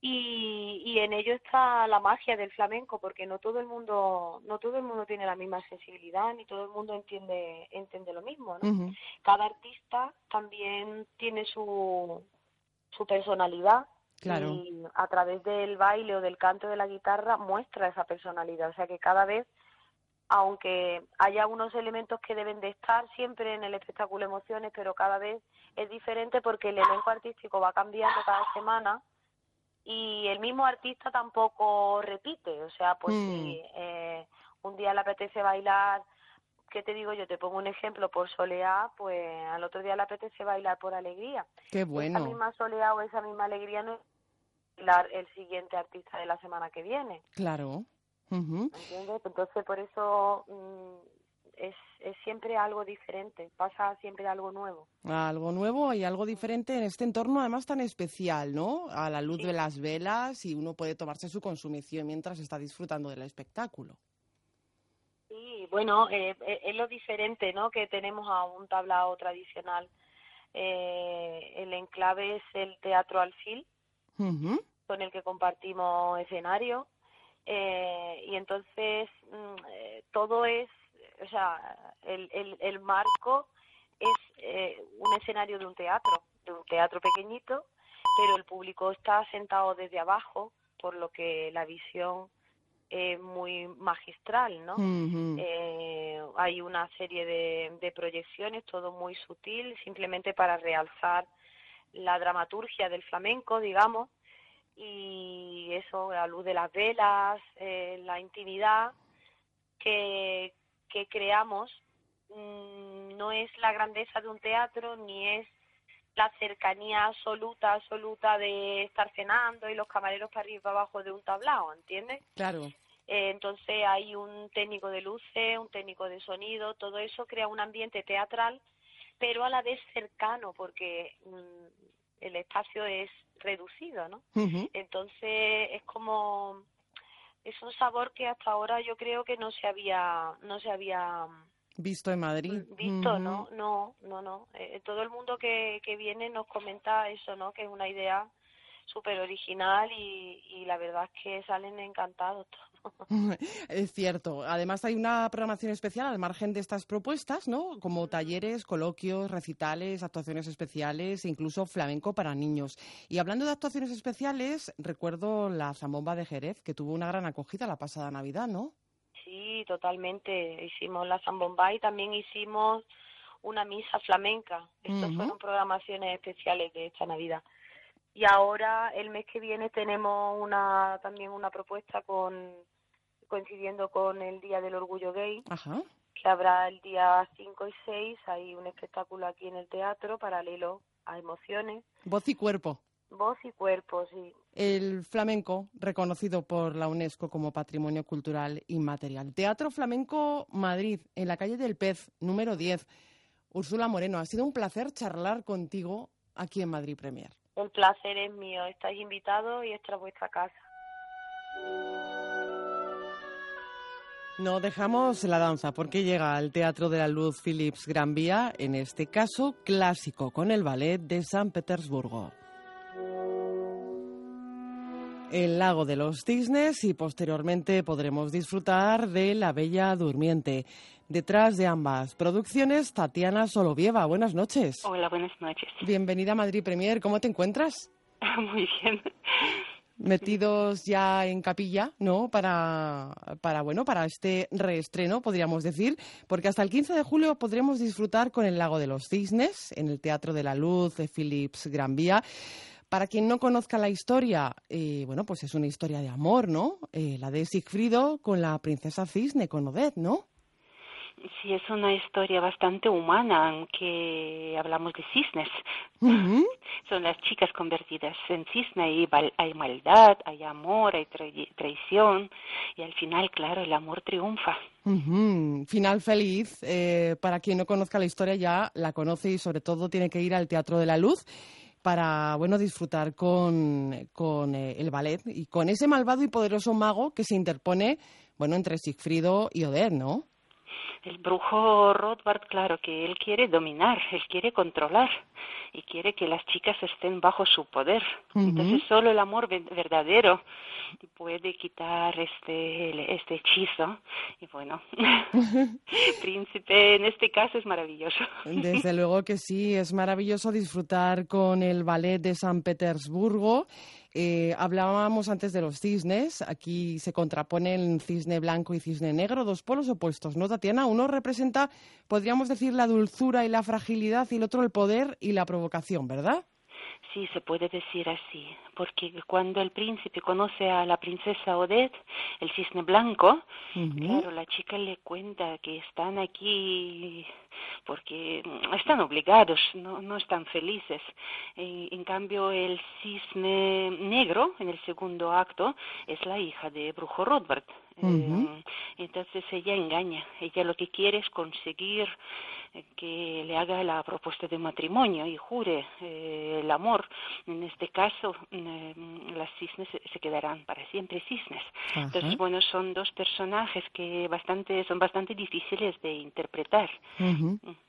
Y, y en ello está la magia del flamenco porque no todo el mundo no todo el mundo tiene la misma sensibilidad ni todo el mundo entiende entiende lo mismo ¿no? cada artista también tiene su su personalidad y a través del baile o del canto de la guitarra muestra esa personalidad. O sea que cada vez aunque haya unos elementos que deben de estar siempre en el espectáculo emociones, pero cada vez es diferente porque el elenco artístico va cambiando cada semana y el mismo artista tampoco repite, o sea, pues mm. si eh, un día le apetece bailar, ¿qué te digo yo? Te pongo un ejemplo por soleá, pues al otro día le apetece bailar por alegría. Qué bueno. Esa misma soleá o esa misma alegría no es el siguiente artista de la semana que viene. Claro. Entonces, por eso mm, es, es, siempre algo diferente, pasa siempre algo nuevo. Algo nuevo y algo diferente en este entorno además tan especial, ¿no? A la luz de las velas y uno puede tomarse su consumición mientras está disfrutando del espectáculo. Sí, bueno, eh, eh, es lo diferente, ¿no? Que tenemos a un tablao tradicional. Eh, el enclave es el Teatro Alfil, con el que compartimos escenario eh, y entonces mm, eh, todo es, o sea, el, el, el marco es eh, un escenario de un teatro, de un teatro pequeñito, pero el público está sentado desde abajo, por lo que la visión es muy magistral, ¿no? eh, hay una serie de, de proyecciones, todo muy sutil, simplemente para realzar la dramaturgia del flamenco, digamos, y eso, la luz de las velas, eh, la intimidad que, que creamos, mmm, no es la grandeza de un teatro ni es la cercanía absoluta, absoluta de estar cenando y los camareros para arriba y para abajo de un tablao, ¿entiendes? Claro. Eh, entonces hay un técnico de luces, un técnico de sonido, todo eso crea un ambiente teatral, pero a la vez cercano, porque mmm, el espacio es reducido, ¿no? Uh -huh. Entonces es como es un sabor que hasta ahora yo creo que no se había no se había visto en Madrid. Visto, uh -huh. no, no, no, no. Eh, todo el mundo que, que viene nos comenta eso, ¿no? Que es una idea súper original y, y la verdad es que salen encantados todos. <laughs> Es cierto. Además hay una programación especial al margen de estas propuestas, ¿no? Como talleres, coloquios, recitales, actuaciones especiales e incluso flamenco para niños. Y hablando de actuaciones especiales, recuerdo la Zambomba de Jerez, que tuvo una gran acogida la pasada Navidad, ¿no? Sí, totalmente. Hicimos la Zambomba y también hicimos una misa flamenca. Estas uh -huh. fueron programaciones especiales de esta Navidad. Y ahora, el mes que viene, tenemos una también una propuesta con coincidiendo con el Día del Orgullo Gay, Ajá. que habrá el día 5 y 6, hay un espectáculo aquí en el teatro paralelo a emociones. Voz y cuerpo. Voz y cuerpo, sí. El flamenco, reconocido por la UNESCO como Patrimonio Cultural Inmaterial. Teatro Flamenco Madrid, en la calle del Pez, número 10. Úrsula Moreno, ha sido un placer charlar contigo aquí en Madrid Premier. El placer es mío. Estáis invitados y esta es vuestra casa. No dejamos la danza porque llega al Teatro de la Luz Philips Gran Vía, en este caso clásico, con el ballet de San Petersburgo. El lago de los cisnes y posteriormente podremos disfrutar de La Bella Durmiente. Detrás de ambas producciones, Tatiana Solovieva. Buenas noches. Hola, buenas noches. Bienvenida a Madrid Premier. ¿Cómo te encuentras? <laughs> Muy bien metidos ya en capilla, ¿no? Para, para, bueno, para este reestreno, podríamos decir, porque hasta el 15 de julio podremos disfrutar con el Lago de los Cisnes en el Teatro de la Luz de Philips Gran Vía. Para quien no conozca la historia, eh, bueno, pues es una historia de amor, ¿no? Eh, la de Sigfrido con la princesa Cisne, con Odette, ¿no? Sí, es una historia bastante humana, aunque hablamos de cisnes. Uh <laughs> -huh. Son las chicas convertidas en cisne y hay maldad, hay amor, hay tra traición y al final, claro, el amor triunfa. Uh -huh. Final feliz. Eh, para quien no conozca la historia ya la conoce y sobre todo tiene que ir al Teatro de la Luz para bueno disfrutar con, con eh, el ballet y con ese malvado y poderoso mago que se interpone bueno entre Sigfrido y Odette, ¿no? El brujo Rothbard, claro, que él quiere dominar, él quiere controlar y quiere que las chicas estén bajo su poder. Uh -huh. Entonces solo el amor verdadero puede quitar este este hechizo y bueno, <laughs> príncipe en este caso es maravilloso. Desde <laughs> luego que sí, es maravilloso disfrutar con el ballet de San Petersburgo. Eh, hablábamos antes de los cisnes, aquí se contraponen cisne blanco y cisne negro, dos polos opuestos, ¿no, Tatiana? Uno representa, podríamos decir, la dulzura y la fragilidad y el otro el poder y la provocación, ¿verdad? Sí, se puede decir así, porque cuando el príncipe conoce a la princesa Odette, el cisne blanco, uh -huh. claro, la chica le cuenta que están aquí porque están obligados, no, no están felices. En, en cambio, el cisne negro, en el segundo acto, es la hija de Brujo Rothbard. Eh, entonces ella engaña, ella lo que quiere es conseguir eh, que le haga la propuesta de matrimonio y jure eh, el amor. En este caso, las cisnes se quedarán para siempre cisnes. Entonces, bueno, son dos personajes que bastante son bastante difíciles de interpretar,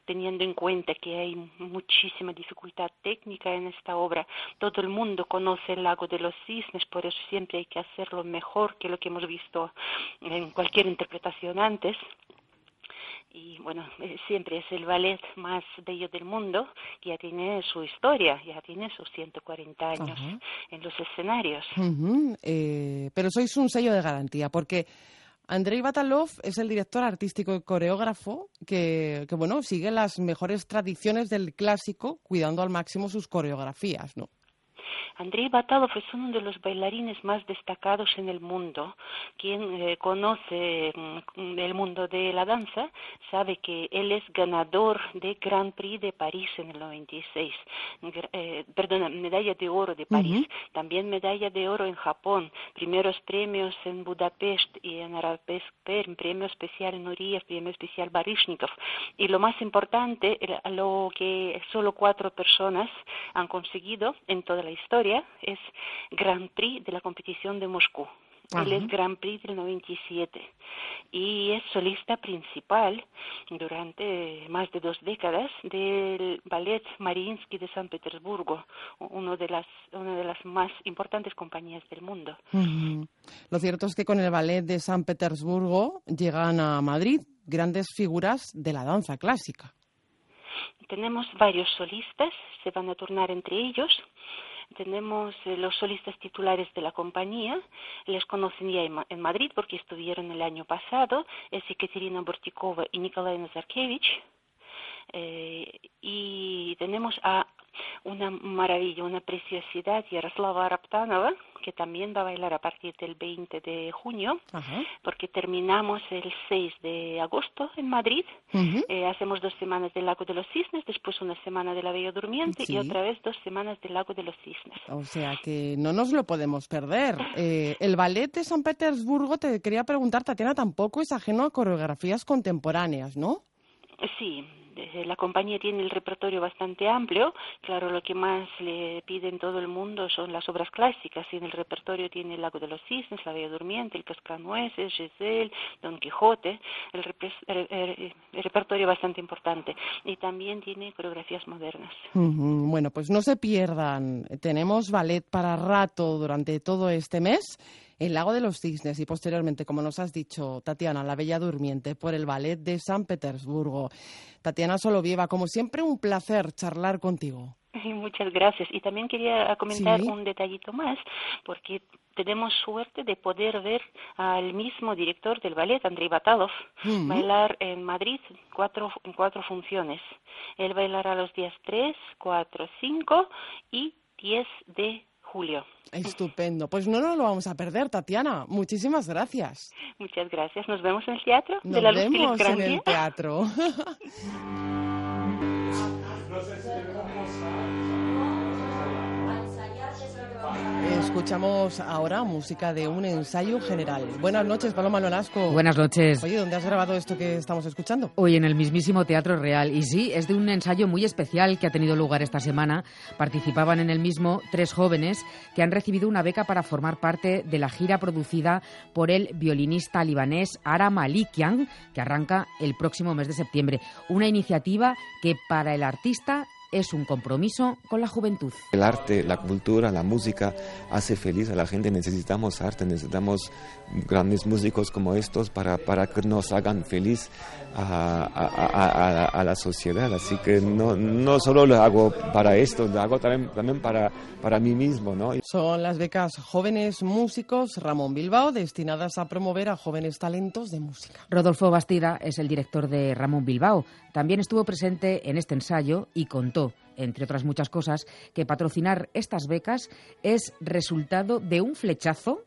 teniendo en cuenta que hay muchísima dificultad técnica en esta obra. Todo el mundo conoce el lago de los cisnes, por eso siempre hay que hacerlo mejor que lo que hemos visto en cualquier interpretación antes y bueno, eh, siempre es el ballet más bello del mundo, ya tiene su historia, ya tiene sus 140 años en los escenarios. Eh, pero sois un sello de garantía, porque Andrei Batalov es el director artístico y coreógrafo que, que, bueno, sigue las mejores tradiciones del clásico, cuidando al máximo sus coreografías, ¿no? Andrei Batalov es uno de los bailarines más destacados en el mundo. Quien eh, conoce mm, el mundo de la danza sabe que él es ganador de Grand Prix de París en el 96. Eh, perdona, medalla de oro de París. También medalla de oro en Japón. Primeros premios en Budapest y en Arabesque, premio especial en Uriyev, premio especial Barishnikov. Y lo más importante, lo que solo cuatro personas han conseguido en toda la historia es Grand Prix de la competición de Moscú. Él es Grand Prix del 97 y es solista principal durante más de dos décadas del Ballet Mariinsky de San Petersburgo, uno de las, una de las más importantes compañías del mundo. Lo cierto es que con el Ballet de San Petersburgo llegan a Madrid grandes figuras de la danza clásica. Tenemos varios solistas, se van a turnar entre ellos tenemos eh, los solistas titulares de la compañía, les conocen ya en, Madrid porque estuvieron el año pasado, es Ekaterina Bortikova y Nikolai Nazarkevich. Eh, y tenemos a una maravilla, una preciosidad, Yaroslava Araptanova, que también va a bailar a partir del 20 de junio, porque terminamos el 6 de agosto en Madrid, eh, hacemos dos semanas del Lago de los Cisnes, después una semana de la Bella Durmiente y otra vez dos semanas del Lago de los Cisnes. O sea que no nos lo podemos perder. Eh, el ballet de San Petersburgo, te quería preguntar, Tatiana, tampoco es ajeno a coreografías contemporáneas, ¿no? Sí, la compañía tiene el repertorio bastante amplio. Claro, lo que más le piden todo el mundo son las obras clásicas. Y en el repertorio tiene El lago de los cisnes, La Bella Durmiente, El Cascanueces, Giselle, Don Quijote. El, repertorio bastante importante. Y también tiene coreografías modernas. Bueno, pues no se pierdan. Tenemos ballet para rato durante todo este mes el Lago de los Cisnes y posteriormente, como nos has dicho, Tatiana, La Bella Durmiente, por el Ballet de San Petersburgo. Tatiana Solovieva, como siempre, un placer charlar contigo. <laughs> Muchas gracias. Y también quería comentar un detallito más, porque tenemos suerte de poder ver al mismo director del ballet, Andrei Batalov, bailar en Madrid cuatro, en cuatro funciones. Él bailará los días 3, 4, 5 y 10 de julio. Estupendo. Pues no nos lo vamos a perder, Tatiana. Muchísimas gracias. Muchas gracias. Nos vemos en el teatro. Nos de la vemos en el teatro. <laughs> Escuchamos ahora música de un ensayo general. Buenas noches, Paloma Nolasco. Buenas noches. Oye, ¿dónde has grabado esto que estamos escuchando? Hoy en el mismísimo Teatro Real. Y sí, es de un ensayo muy especial que ha tenido lugar esta semana. Participaban en el mismo tres jóvenes que han recibido una beca para formar parte de la gira producida por el violinista libanés Ara Malikian, que arranca el próximo mes de septiembre. Una iniciativa que para el artista es un compromiso con la juventud. El arte, la cultura, la música hace feliz a la gente. Necesitamos arte, necesitamos grandes músicos como estos para, para que nos hagan feliz a, la sociedad. Así que no, no solo lo hago para esto, lo hago también, también para, para mí mismo. ¿no? Son las becas Jóvenes Músicos Ramón Bilbao destinadas a promover a jóvenes talentos de música. Rodolfo Bastida es el director de Ramón Bilbao. También estuvo presente en este ensayo y contó entre otras muchas cosas, que patrocinar estas becas es resultado de un flechazo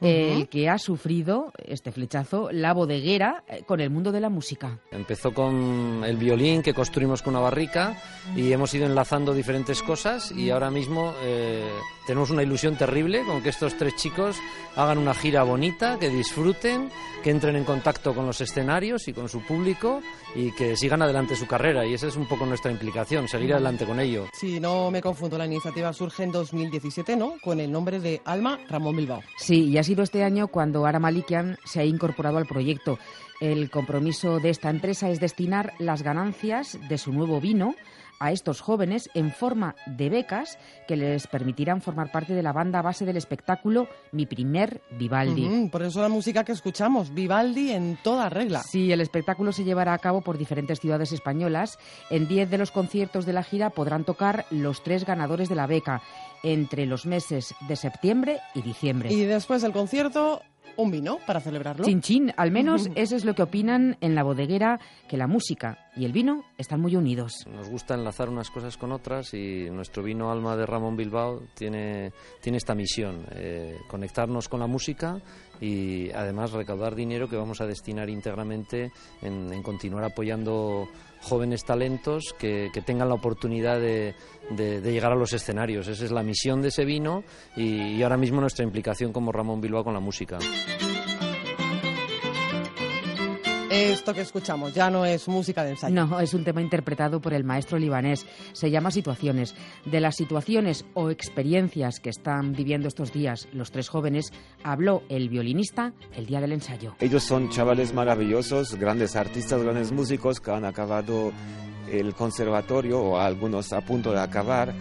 el que ha sufrido este flechazo, la bodeguera, eh, con el mundo de la música. Empezó con el violín que construimos con una barrica y hemos ido enlazando diferentes cosas y ahora mismo eh, tenemos una ilusión terrible con que estos tres chicos hagan una gira bonita, que disfruten, que entren en contacto con los escenarios y con su público y que sigan adelante su carrera. Y esa es un poco nuestra implicación, seguir adelante con ello. Si no me confundo, la iniciativa surge en 2017, ¿no? Con el nombre de Alma Ramón Bilbao. Sí, y ha sido este año cuando Ara Malikian se ha incorporado al proyecto. El compromiso de esta empresa es destinar las ganancias de su nuevo vino a estos jóvenes en forma de becas que les permitirán formar parte de la banda base del espectáculo Mi primer Vivaldi. por eso la música que escuchamos, Vivaldi en toda regla. Sí, el espectáculo se llevará a cabo por diferentes ciudades españolas. En 10 de los conciertos de la gira podrán tocar los tres ganadores de la beca entre los meses de septiembre y diciembre. Y después del concierto, un vino para celebrarlo. Chin chin, al menos <laughs> eso es lo que opinan en la bodeguera, que la música y el vino están muy unidos. Nos gusta enlazar unas cosas con otras y nuestro vino Alma de Ramón Bilbao tiene, tiene esta misión, eh, conectarnos con la música y además recaudar dinero que vamos a destinar íntegramente en, continuar apoyando jóvenes talentos que, tengan la oportunidad de, llegar a los escenarios. Esa es la misión de ese vino y, y ahora mismo nuestra implicación como Ramón Bilbao con la música. Esto que escuchamos ya no es música de ensayo. No, es un tema interpretado por el maestro libanés. Se llama Situaciones. De las situaciones o experiencias que están viviendo estos días los tres jóvenes, habló el violinista el día del ensayo. Ellos son chavales maravillosos, grandes artistas, grandes músicos que han acabado el conservatorio o algunos a punto de acabar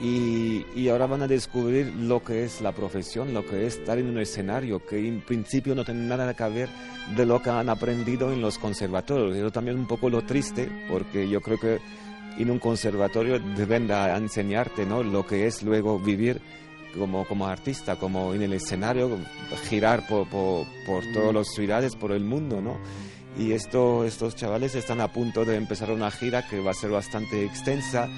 y, ahora van a descubrir lo que es la profesión, lo que es estar en un escenario que en principio no tiene nada que ver de lo que han aprendido en los conservatorios. Eso también es un poco lo triste, porque yo creo que en un conservatorio deben enseñarte ¿no? lo que es luego vivir como, como artista, como en el escenario, girar por, por, por todas las ciudades, por el mundo, ¿no? Y esto, estos chavales están a punto de empezar una gira que va a ser bastante extensa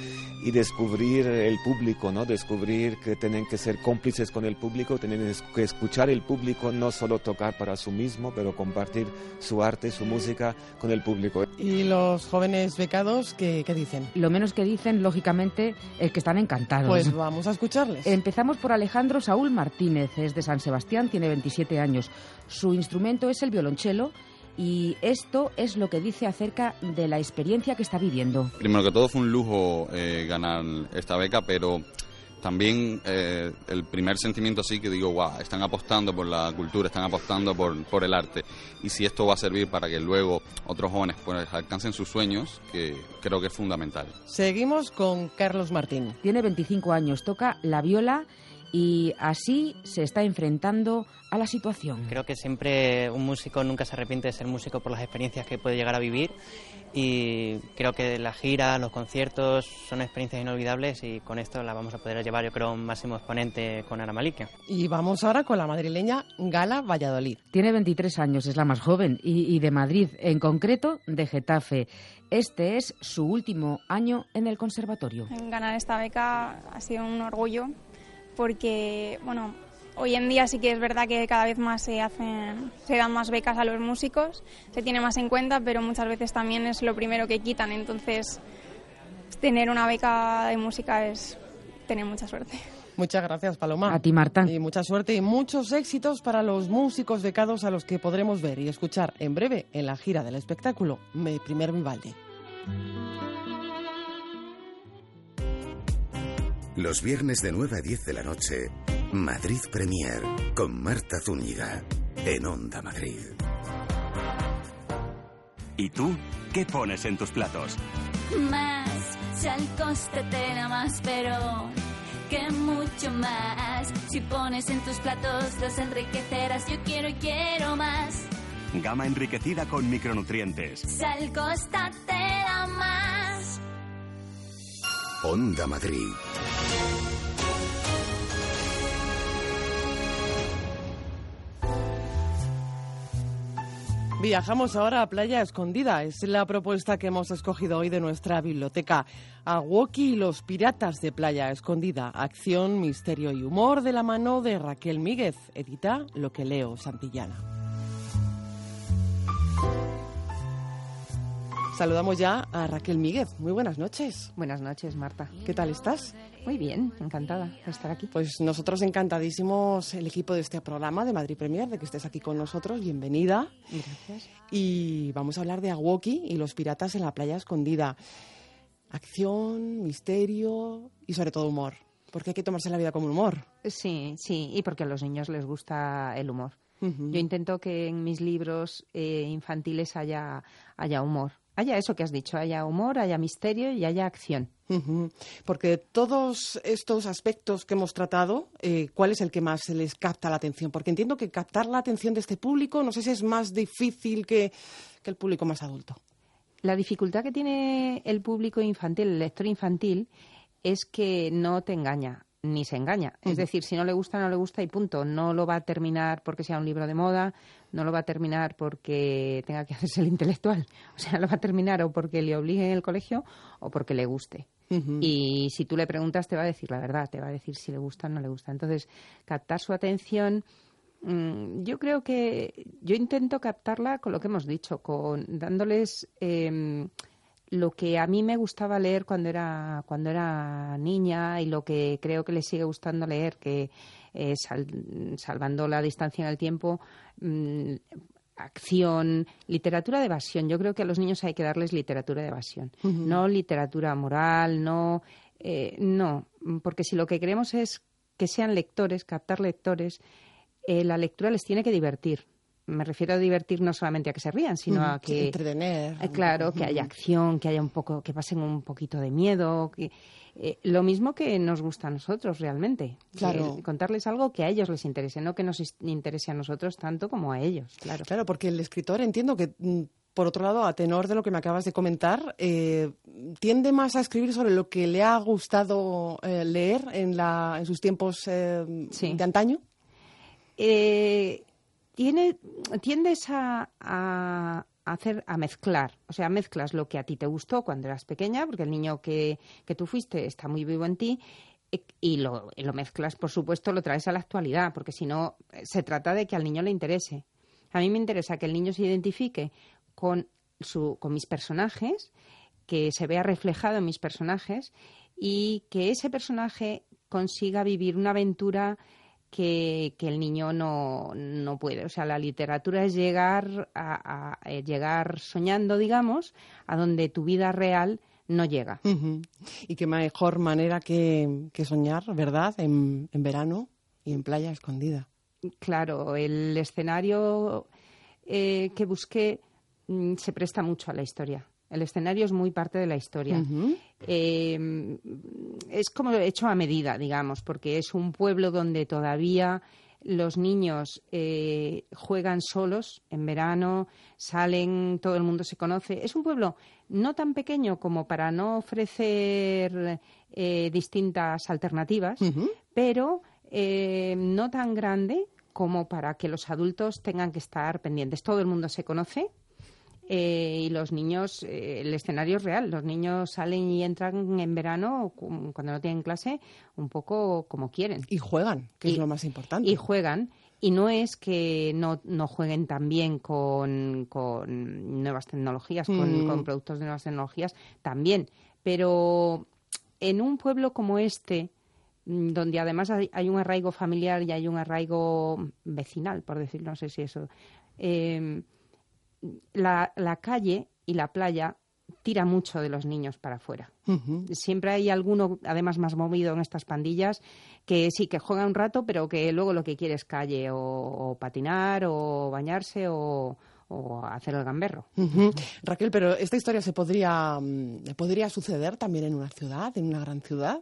y descubrir el público, ¿no? Descubrir que tienen que ser cómplices con el público, tienen que escuchar el público, no solo tocar para sí mismo, pero compartir su arte, su música con el público. ¿Y los jóvenes becados qué, qué dicen? Lo menos que dicen, lógicamente, es que están encantados. Pues vamos a escucharles. Empezamos por Alejandro Saúl Martínez, es de San Sebastián, tiene 27 años. Su instrumento es el violonchelo y esto es lo que dice acerca de la experiencia que está viviendo. Primero que todo fue un lujo eh, ganar esta beca, pero también eh, el primer sentimiento así que digo, wow, están apostando por la cultura, están apostando por, por, el arte. Y si esto va a servir para que luego otros jóvenes pues, alcancen sus sueños, que creo que es fundamental. Seguimos con Carlos Martín. Tiene 25 años, toca la viola y así se está enfrentando a la situación. Creo que siempre un músico nunca se arrepiente de ser músico por las experiencias que puede llegar a vivir y creo que la gira, los conciertos son experiencias inolvidables y con esto la vamos a poder llevar yo creo un máximo exponente con Ana Malikia. Y vamos ahora con la madrileña Gala Valladolid. Tiene 23 años, es la más joven y, y de Madrid, en concreto de Getafe. Este es su último año en el conservatorio. Ganar esta beca ha sido un orgullo porque, bueno, hoy en día sí que es verdad que cada vez más se hacen, se dan más becas a los músicos, se tiene más en cuenta, pero muchas veces también es lo primero que quitan, entonces tener una beca de música es tener mucha suerte. Muchas gracias, Paloma. A ti, Marta. Y mucha suerte y muchos éxitos para los músicos becados a los que podremos ver y escuchar en breve en la gira del espectáculo Mi Primer Vivaldi. Los viernes de 9 a 10 de la noche, Madrid Premier, con Marta Zúñiga, en Onda Madrid. ¿Y tú? ¿Qué pones en tus platos? Más, si al coste te da más, pero que mucho más. Si pones en tus platos, los enriquecerás. Yo quiero y quiero más. Gama enriquecida con micronutrientes. Sal Costa te da más. Onda Madrid. Viajamos ahora a Playa Escondida. Es la propuesta que hemos escogido hoy de nuestra biblioteca. Awoki y los piratas de Playa Escondida. Acción, misterio y humor de la mano de Raquel Míguez. Edita Lo que leo Santillana. Saludamos ya a Raquel Míguez. Muy buenas noches. Buenas noches, Marta. ¿Qué tal estás? Muy bien, encantada de estar aquí. Pues nosotros encantadísimos, el equipo de este programa de Madrid Premier, de que estés aquí con nosotros. Bienvenida. Gracias. Y vamos a hablar de Awoki y los piratas en la playa escondida. Acción, misterio y sobre todo humor. Porque hay que tomarse la vida como humor. Sí, sí, y porque a los niños les gusta el humor. Yo intento que en mis libros eh, infantiles haya, haya humor haya eso que has dicho, haya humor, haya misterio y haya acción. Porque todos estos aspectos que hemos tratado, eh, ¿cuál es el que más se les capta la atención? Porque entiendo que captar la atención de este público, no sé si es más difícil que, que el público más adulto. La dificultad que tiene el público infantil, el lector infantil, es que no te engaña ni se engaña. Es decir, si no le gusta, no le gusta y punto. No lo va a terminar porque sea un libro de moda, no lo va a terminar porque tenga que <laughs> hacerse el intelectual. O sea, lo va a terminar o porque le obligue en el colegio o porque le guste. Y si tú le preguntas, te va a decir la verdad, te va a decir si le gusta o no le gusta. Entonces, captar su atención mm, yo creo que yo intento captarla con lo que hemos dicho, con dándoles em, lo que a mí me gustaba leer cuando era cuando era niña y lo que creo que le sigue gustando leer que eh, salvando la distancia en el tiempo mm, acción literatura de evasión. Yo creo que a los niños hay que darles literatura de evasión no literatura moral no eh, no porque si lo que queremos es que sean lectores captar lectores eh, la lectura les tiene que divertir me refiero a divertir no solamente a que se rían, sino a que entretener, eh, claro, que haya acción, que haya un poco, que pasen un poquito de miedo, que eh, lo mismo que nos gusta a nosotros realmente, claro, contarles algo que a ellos les interese, no que nos interese a nosotros tanto como a ellos, claro. Claro, porque el escritor entiendo que mm, por otro lado, a tenor de lo que me acabas de comentar, eh, tiende más a escribir sobre lo que le ha gustado leer en, la, en sus tiempos de antaño. Eh, tiene, tiendes a, hacer, a mezclar. O sea, mezclas lo que a ti te gustó cuando eras pequeña, porque el niño que, que tú fuiste está muy vivo en ti, y lo, lo, mezclas, por supuesto, lo traes a la actualidad, porque si no, se trata de que al niño le interese. A mí me interesa que el niño se identifique con, su, con mis personajes, que se vea reflejado en mis personajes y que ese personaje consiga vivir una aventura que, el niño no, no, puede. O sea, la literatura es llegar, a, eh, llegar soñando, digamos, a donde tu vida real no llega. Y qué mejor manera que, soñar, ¿verdad? En, en, verano y en playa escondida. Claro, el escenario eh, que busqué mm, se presta mucho a la historia. El escenario es muy parte de la historia. Em, es como hecho a medida, digamos, porque es un pueblo donde todavía los niños eh, juegan solos en verano, salen, todo el mundo se conoce. Es un pueblo no tan pequeño como para no ofrecer eh, distintas alternativas, pero eh, no tan grande como para que los adultos tengan que estar pendientes. Todo el mundo se conoce, eh, y los niños, eh, el escenario es real. Los niños salen y entran en verano, cuando no tienen clase, un poco como quieren. Y juegan, que es lo más importante. Y juegan. Y no es que no, no jueguen también con, con nuevas tecnologías, con, mm. productos de nuevas tecnologías, también. Pero en un pueblo como este, mm, donde además hay, un arraigo familiar y hay un arraigo vecinal, por decir, no sé si eso. Eh, la, la calle y la playa tira mucho de los niños para afuera. Siempre hay alguno, además más movido en estas pandillas, que sí, que juega un rato, pero que luego lo que quiere es calle o, patinar o bañarse o, hacer el gamberro. Raquel, pero esta historia se podría, mm, podría suceder también en una ciudad, en una gran ciudad.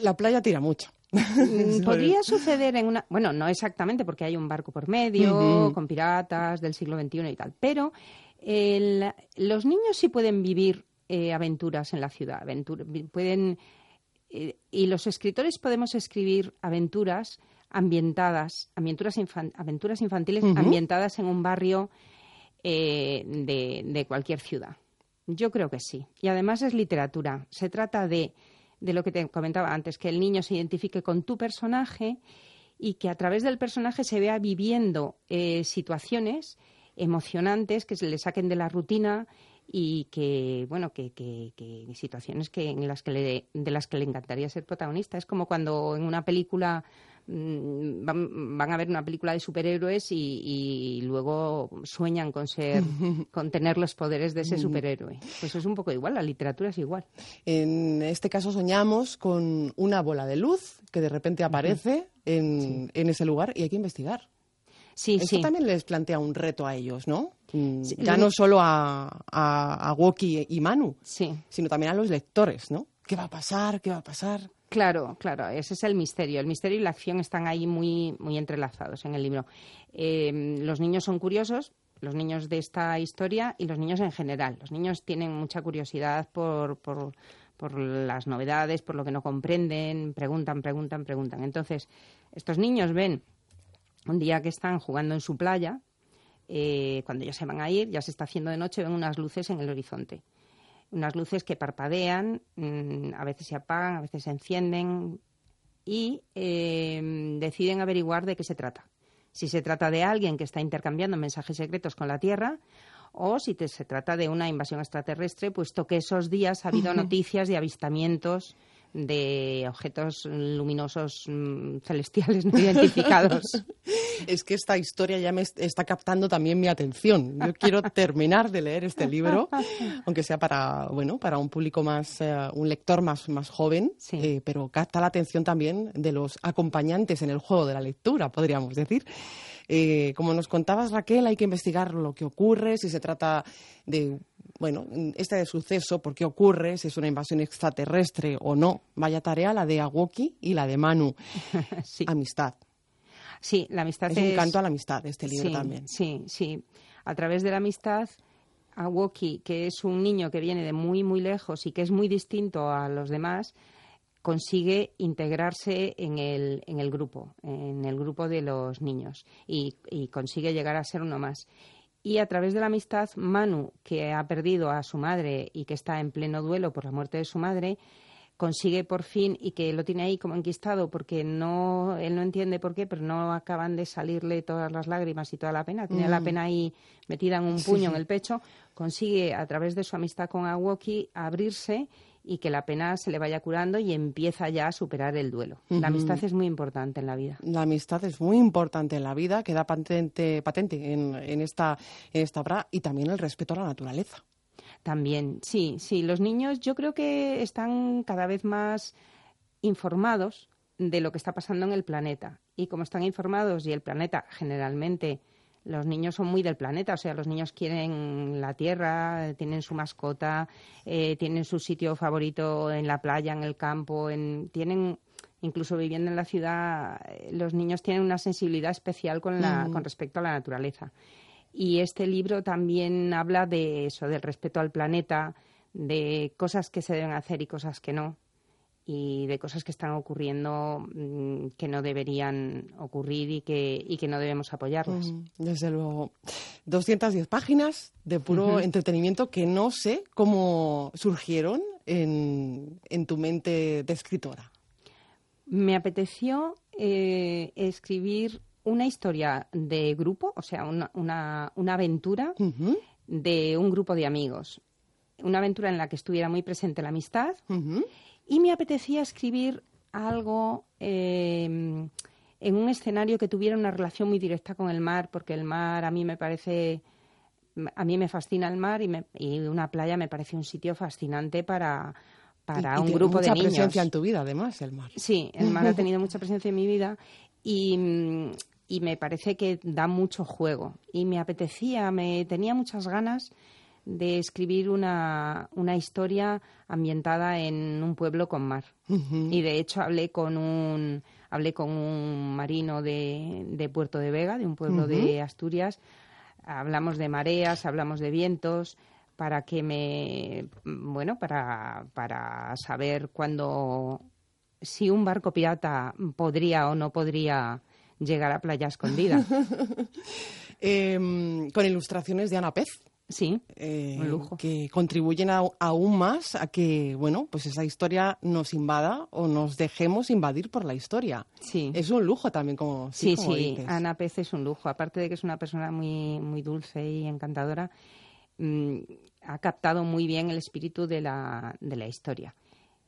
la playa tira mucho. Mm, <laughs> podría suceder en una. Bueno, no exactamente, porque hay un barco por medio, con piratas del siglo XXI y tal. Pero los niños sí pueden vivir eh, aventuras en la ciudad. pueden. Eh, y los escritores podemos escribir aventuras ambientadas, aventuras, aventuras infantiles ambientadas en un barrio eh, de, de cualquier ciudad. Yo creo que sí. Y además es literatura. Se trata de, de lo que te comentaba antes, que el niño se identifique con tu personaje y que a través del personaje se vea viviendo eh, situaciones emocionantes que se le saquen de la rutina y que bueno que, que, situaciones que en las que le, de las que le encantaría ser protagonista. Es como cuando en una película van, van, a ver una película de superhéroes y, y, luego sueñan con ser <laughs> con tener los poderes de ese superhéroe pues es un poco igual la literatura es igual en este caso soñamos con una bola de luz que de repente aparece en, sí. en ese lugar y hay que investigar Sí, Esto sí. también les plantea un reto a ellos, ¿no? Mm, Sí, ya no solo a, a, a Woki y Manu, Sí. sino también a los lectores, ¿no? ¿Qué va a pasar? ¿Qué va a pasar? Claro, claro, ese es el misterio. El misterio y la acción están ahí muy, muy entrelazados en el libro. Eh, los niños son curiosos, los niños de esta historia y los niños en general. Los niños tienen mucha curiosidad por, por, por las novedades, por lo que no comprenden, preguntan, preguntan, preguntan. Entonces, estos niños ven un día que están jugando en su playa, eh, cuando ellos se van a ir, ya se está haciendo de noche, ven unas luces en el horizonte unas luces que parpadean, mm, a veces se apagan, a veces se encienden y eh, deciden averiguar de qué se trata. Si se trata de alguien que está intercambiando mensajes secretos con la Tierra o si te- se trata de una invasión extraterrestre, puesto que esos días ha habido noticias de avistamientos de objetos luminosos mm, celestiales no <laughs> identificados. Es que esta historia ya me est- está captando también mi atención. Yo quiero terminar de leer este libro, <laughs> aunque sea para, bueno, para un público más, eh, un lector más, más joven, eh, pero capta la atención también de los acompañantes en el juego de la lectura, podríamos decir. Eh, como nos contabas, Raquel, hay que investigar lo que ocurre, si se trata de, bueno, este suceso, por qué ocurre, si es una invasión extraterrestre o no. Vaya tarea la de Awoki y la de Manu. <laughs> Amistad. Sí, la amistad Es un canto a la amistad, este libro Sí, también. Sí, sí. A través de la amistad, Awoki, que es un niño que viene de muy, muy lejos y que es muy distinto a los demás, consigue integrarse en el, en el grupo, en el grupo de los niños y, y consigue llegar a ser uno más. Y a través de la amistad, Manu, que ha perdido a su madre y que está en pleno duelo por la muerte de su madre, consigue por fin y que lo tiene ahí como enquistado porque no él no entiende por qué, pero no acaban de salirle todas las lágrimas y toda la pena, tiene la Mm. pena ahí metida en un Sí, puño sí. en el pecho, consigue a través de su amistad con Awoki abrirse y que la pena se le vaya curando y empieza ya a superar el duelo. La amistad es muy importante en la vida. La amistad es muy importante en la vida, queda patente, patente en, en esta, en esta obra y también el respeto a la naturaleza. También, sí, sí. Los niños yo creo que están cada vez más informados de lo que está pasando en el planeta. Y como están informados y el planeta generalmente, los niños son muy del planeta, o sea, los niños quieren la tierra, tienen su mascota, eh, tienen su sitio favorito en la playa, en el campo, en, tienen incluso viviendo en la ciudad, eh, los niños tienen una sensibilidad especial con, la, Mm. con respecto a la naturaleza. Y este libro también habla de eso, del respeto al planeta, de cosas que se deben hacer y cosas que no, y de cosas que están ocurriendo mm, que no deberían ocurrir y que, y que no debemos apoyarlas. Mm, Desde luego. 210 páginas de puro entretenimiento que no sé cómo surgieron en, en tu mente de escritora. Me apeteció eh, escribir una historia de grupo, o sea, una, una, una aventura de un grupo de amigos. Una aventura en la que estuviera muy presente la amistad. Y me apetecía escribir algo eh, en un escenario que tuviera una relación muy directa con el mar, porque el mar a mí me parece, a mí me fascina el mar y, me- y una playa me parece un sitio fascinante para, para Y- un tiene grupo de mucha niños. presencia en tu vida, además, el mar. Sí, el mar ha <laughs> tenido mucha presencia en mi vida y, y me parece que da mucho juego. Y me apetecía, me tenía muchas ganas de escribir una, una historia ambientada en un pueblo con mar. Y de hecho hablé con un hablé con un marino de, de Puerto de Vega, de un pueblo de. Asturias. Hablamos de mareas, hablamos de vientos, para que me bueno, para, para saber cuándo si un barco pirata podría o no podría llegar a Playa Escondida. <laughs> Em, con ilustraciones de Ana Pez. Sí, eh, un lujo. que contribuyen a- aún más a que, bueno, pues esa historia nos invada o nos dejemos invadir por la historia. Sí. Es un lujo también, como, sí, Sí, como sí, dices. Ana Pez es un lujo. Aparte de que es una persona muy, muy dulce y encantadora, mm, ha captado muy bien el espíritu de la, de la historia.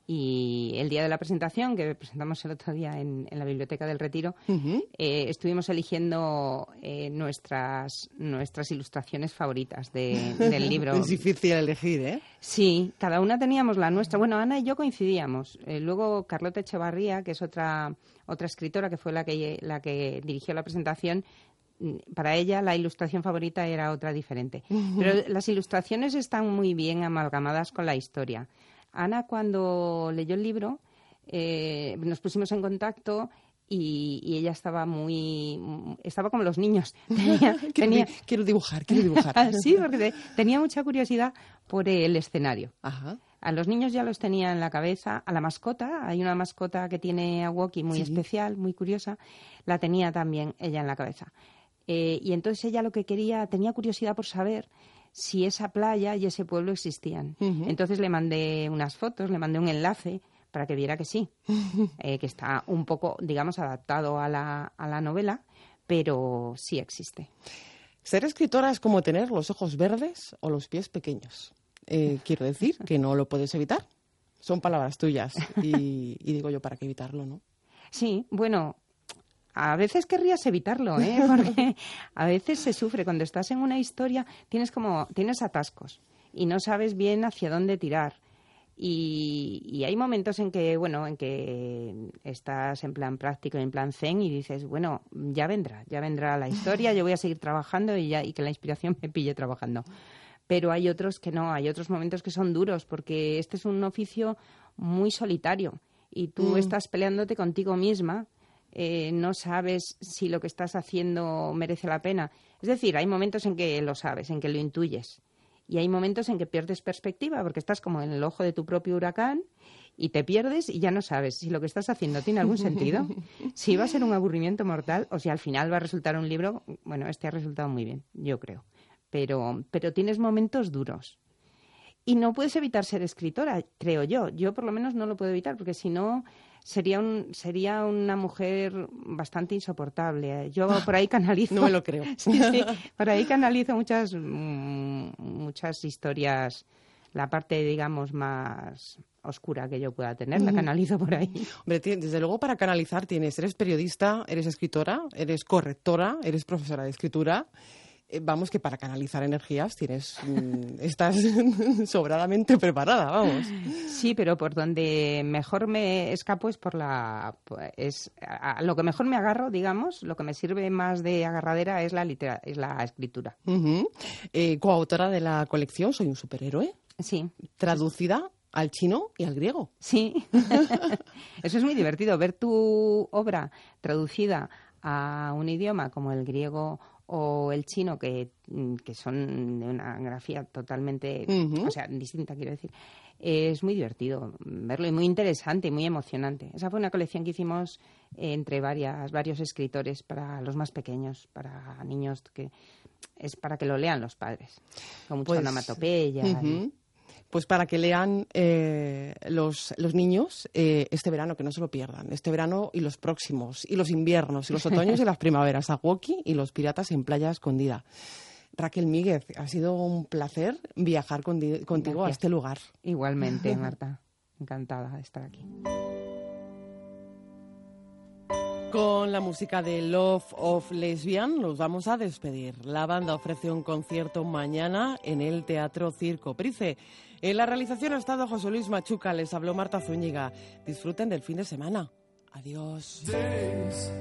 Y el día de la presentación, que presentamos el otro día en, en la Biblioteca del Retiro, eh, estuvimos eligiendo eh, nuestras, nuestras ilustraciones favoritas de- del libro. <laughs> es difícil elegir, ¿eh? Sí, cada una teníamos la nuestra. Bueno, Ana y yo coincidíamos. Eh, luego Carlota Echevarría, que es otra, otra escritora que fue la que, la que dirigió la presentación, mm, para ella la ilustración favorita era otra diferente. Pero las ilustraciones están muy bien amalgamadas con la historia. Ana, cuando leyó el libro, eh, nos pusimos en contacto y, y ella estaba muy estaba como los niños <laughs> tenía, <laughs> Quiero tenía- di- quiero dibujar, quiero dibujar. <laughs> sí porque te- tenía mucha curiosidad por el escenario Ajá. a los niños ya los tenía en la cabeza a la mascota hay una mascota que tiene a Woki muy Sí. especial muy curiosa la tenía también ella en la cabeza Eh, y entonces ella lo que quería tenía curiosidad por saber si esa playa y ese pueblo existían. Entonces le mandé unas fotos, le mandé un enlace para que viera que sí, eh, que está un poco, digamos, adaptado a la, a la novela, pero sí existe. Ser escritora es como tener los ojos verdes o los pies pequeños. Eh, quiero decir que no lo puedes evitar. Son palabras tuyas. Y, y digo yo, ¿para qué evitarlo, no? Sí, bueno, a veces querrías evitarlo, ¿eh? <laughs> Porque a veces se sufre cuando estás en una historia, tienes como tienes atascos y no sabes bien hacia dónde tirar. Y, y hay momentos en que, bueno, en que estás en plan práctico, en plan zen y dices, bueno, ya vendrá, ya vendrá la historia, yo voy a seguir trabajando y, ya, y que la inspiración me pille trabajando. Pero hay otros que no, hay otros momentos que son duros porque este es un oficio muy solitario y tú Mm. estás peleándote contigo misma eh, no sabes si lo que estás haciendo merece la pena. Es decir, hay momentos en que lo sabes, en que lo intuyes. Y hay momentos en que pierdes perspectiva, porque estás como en el ojo de tu propio huracán y te pierdes y ya no sabes si lo que estás haciendo tiene algún sentido, <laughs> si va a ser un aburrimiento mortal o si al final va a resultar un libro. Bueno, este ha resultado muy bien, yo creo. Pero, pero tienes momentos duros. Y no puedes evitar ser escritora, creo yo. Yo por lo menos no lo puedo evitar, porque si no sería un, sería una mujer bastante insoportable. Yo <laughs> por ahí canalizo. No me lo creo. <laughs> Sí, sí, <laughs> por ahí canalizo muchas, mm, muchas historias. La parte, digamos, más oscura que yo pueda tener, la canalizo por ahí. Hombre, desde luego para canalizar tienes, eres periodista, eres escritora, eres correctora, eres profesora de escritura. Eh, vamos, que para canalizar energías tienes, mm, estás <laughs> sobradamente preparada, vamos. Sí, pero por donde mejor me escapo es por la es a, a lo que mejor me agarro, digamos, lo que me sirve más de agarradera es la litera, es la escritura. Eh, coautora de la colección Soy un superhéroe. Sí. Traducida al chino y al griego. Sí. <laughs> Eso es muy divertido ver tu obra traducida a un idioma como el griego o el chino que, mm, que son de una grafía totalmente, o sea, distinta quiero decir. Es muy divertido verlo y muy interesante y muy emocionante. Esa fue una colección que hicimos entre varias, varios escritores para los más pequeños, para niños que es para que lo lean los padres, con mucha Pues, onomatopeya. y- Ujú. Pues para que lean eh, los, los niños eh, este verano, que no se lo pierdan. Este verano y los próximos, y los inviernos, y los otoños y las primaveras. Aguoki y los piratas en Playa Escondida. Raquel Míguez, ha sido un placer viajar contigo a este lugar. Igualmente, <laughs> Marta. Encantada de estar aquí. Con la música de Love of Lesbian nos vamos a despedir. La banda ofrece un concierto mañana en el Teatro Circo Price. En la realización ha estado José Luis Machuca, les habló Marta Zúñiga. Disfruten del fin de semana. Adiós. days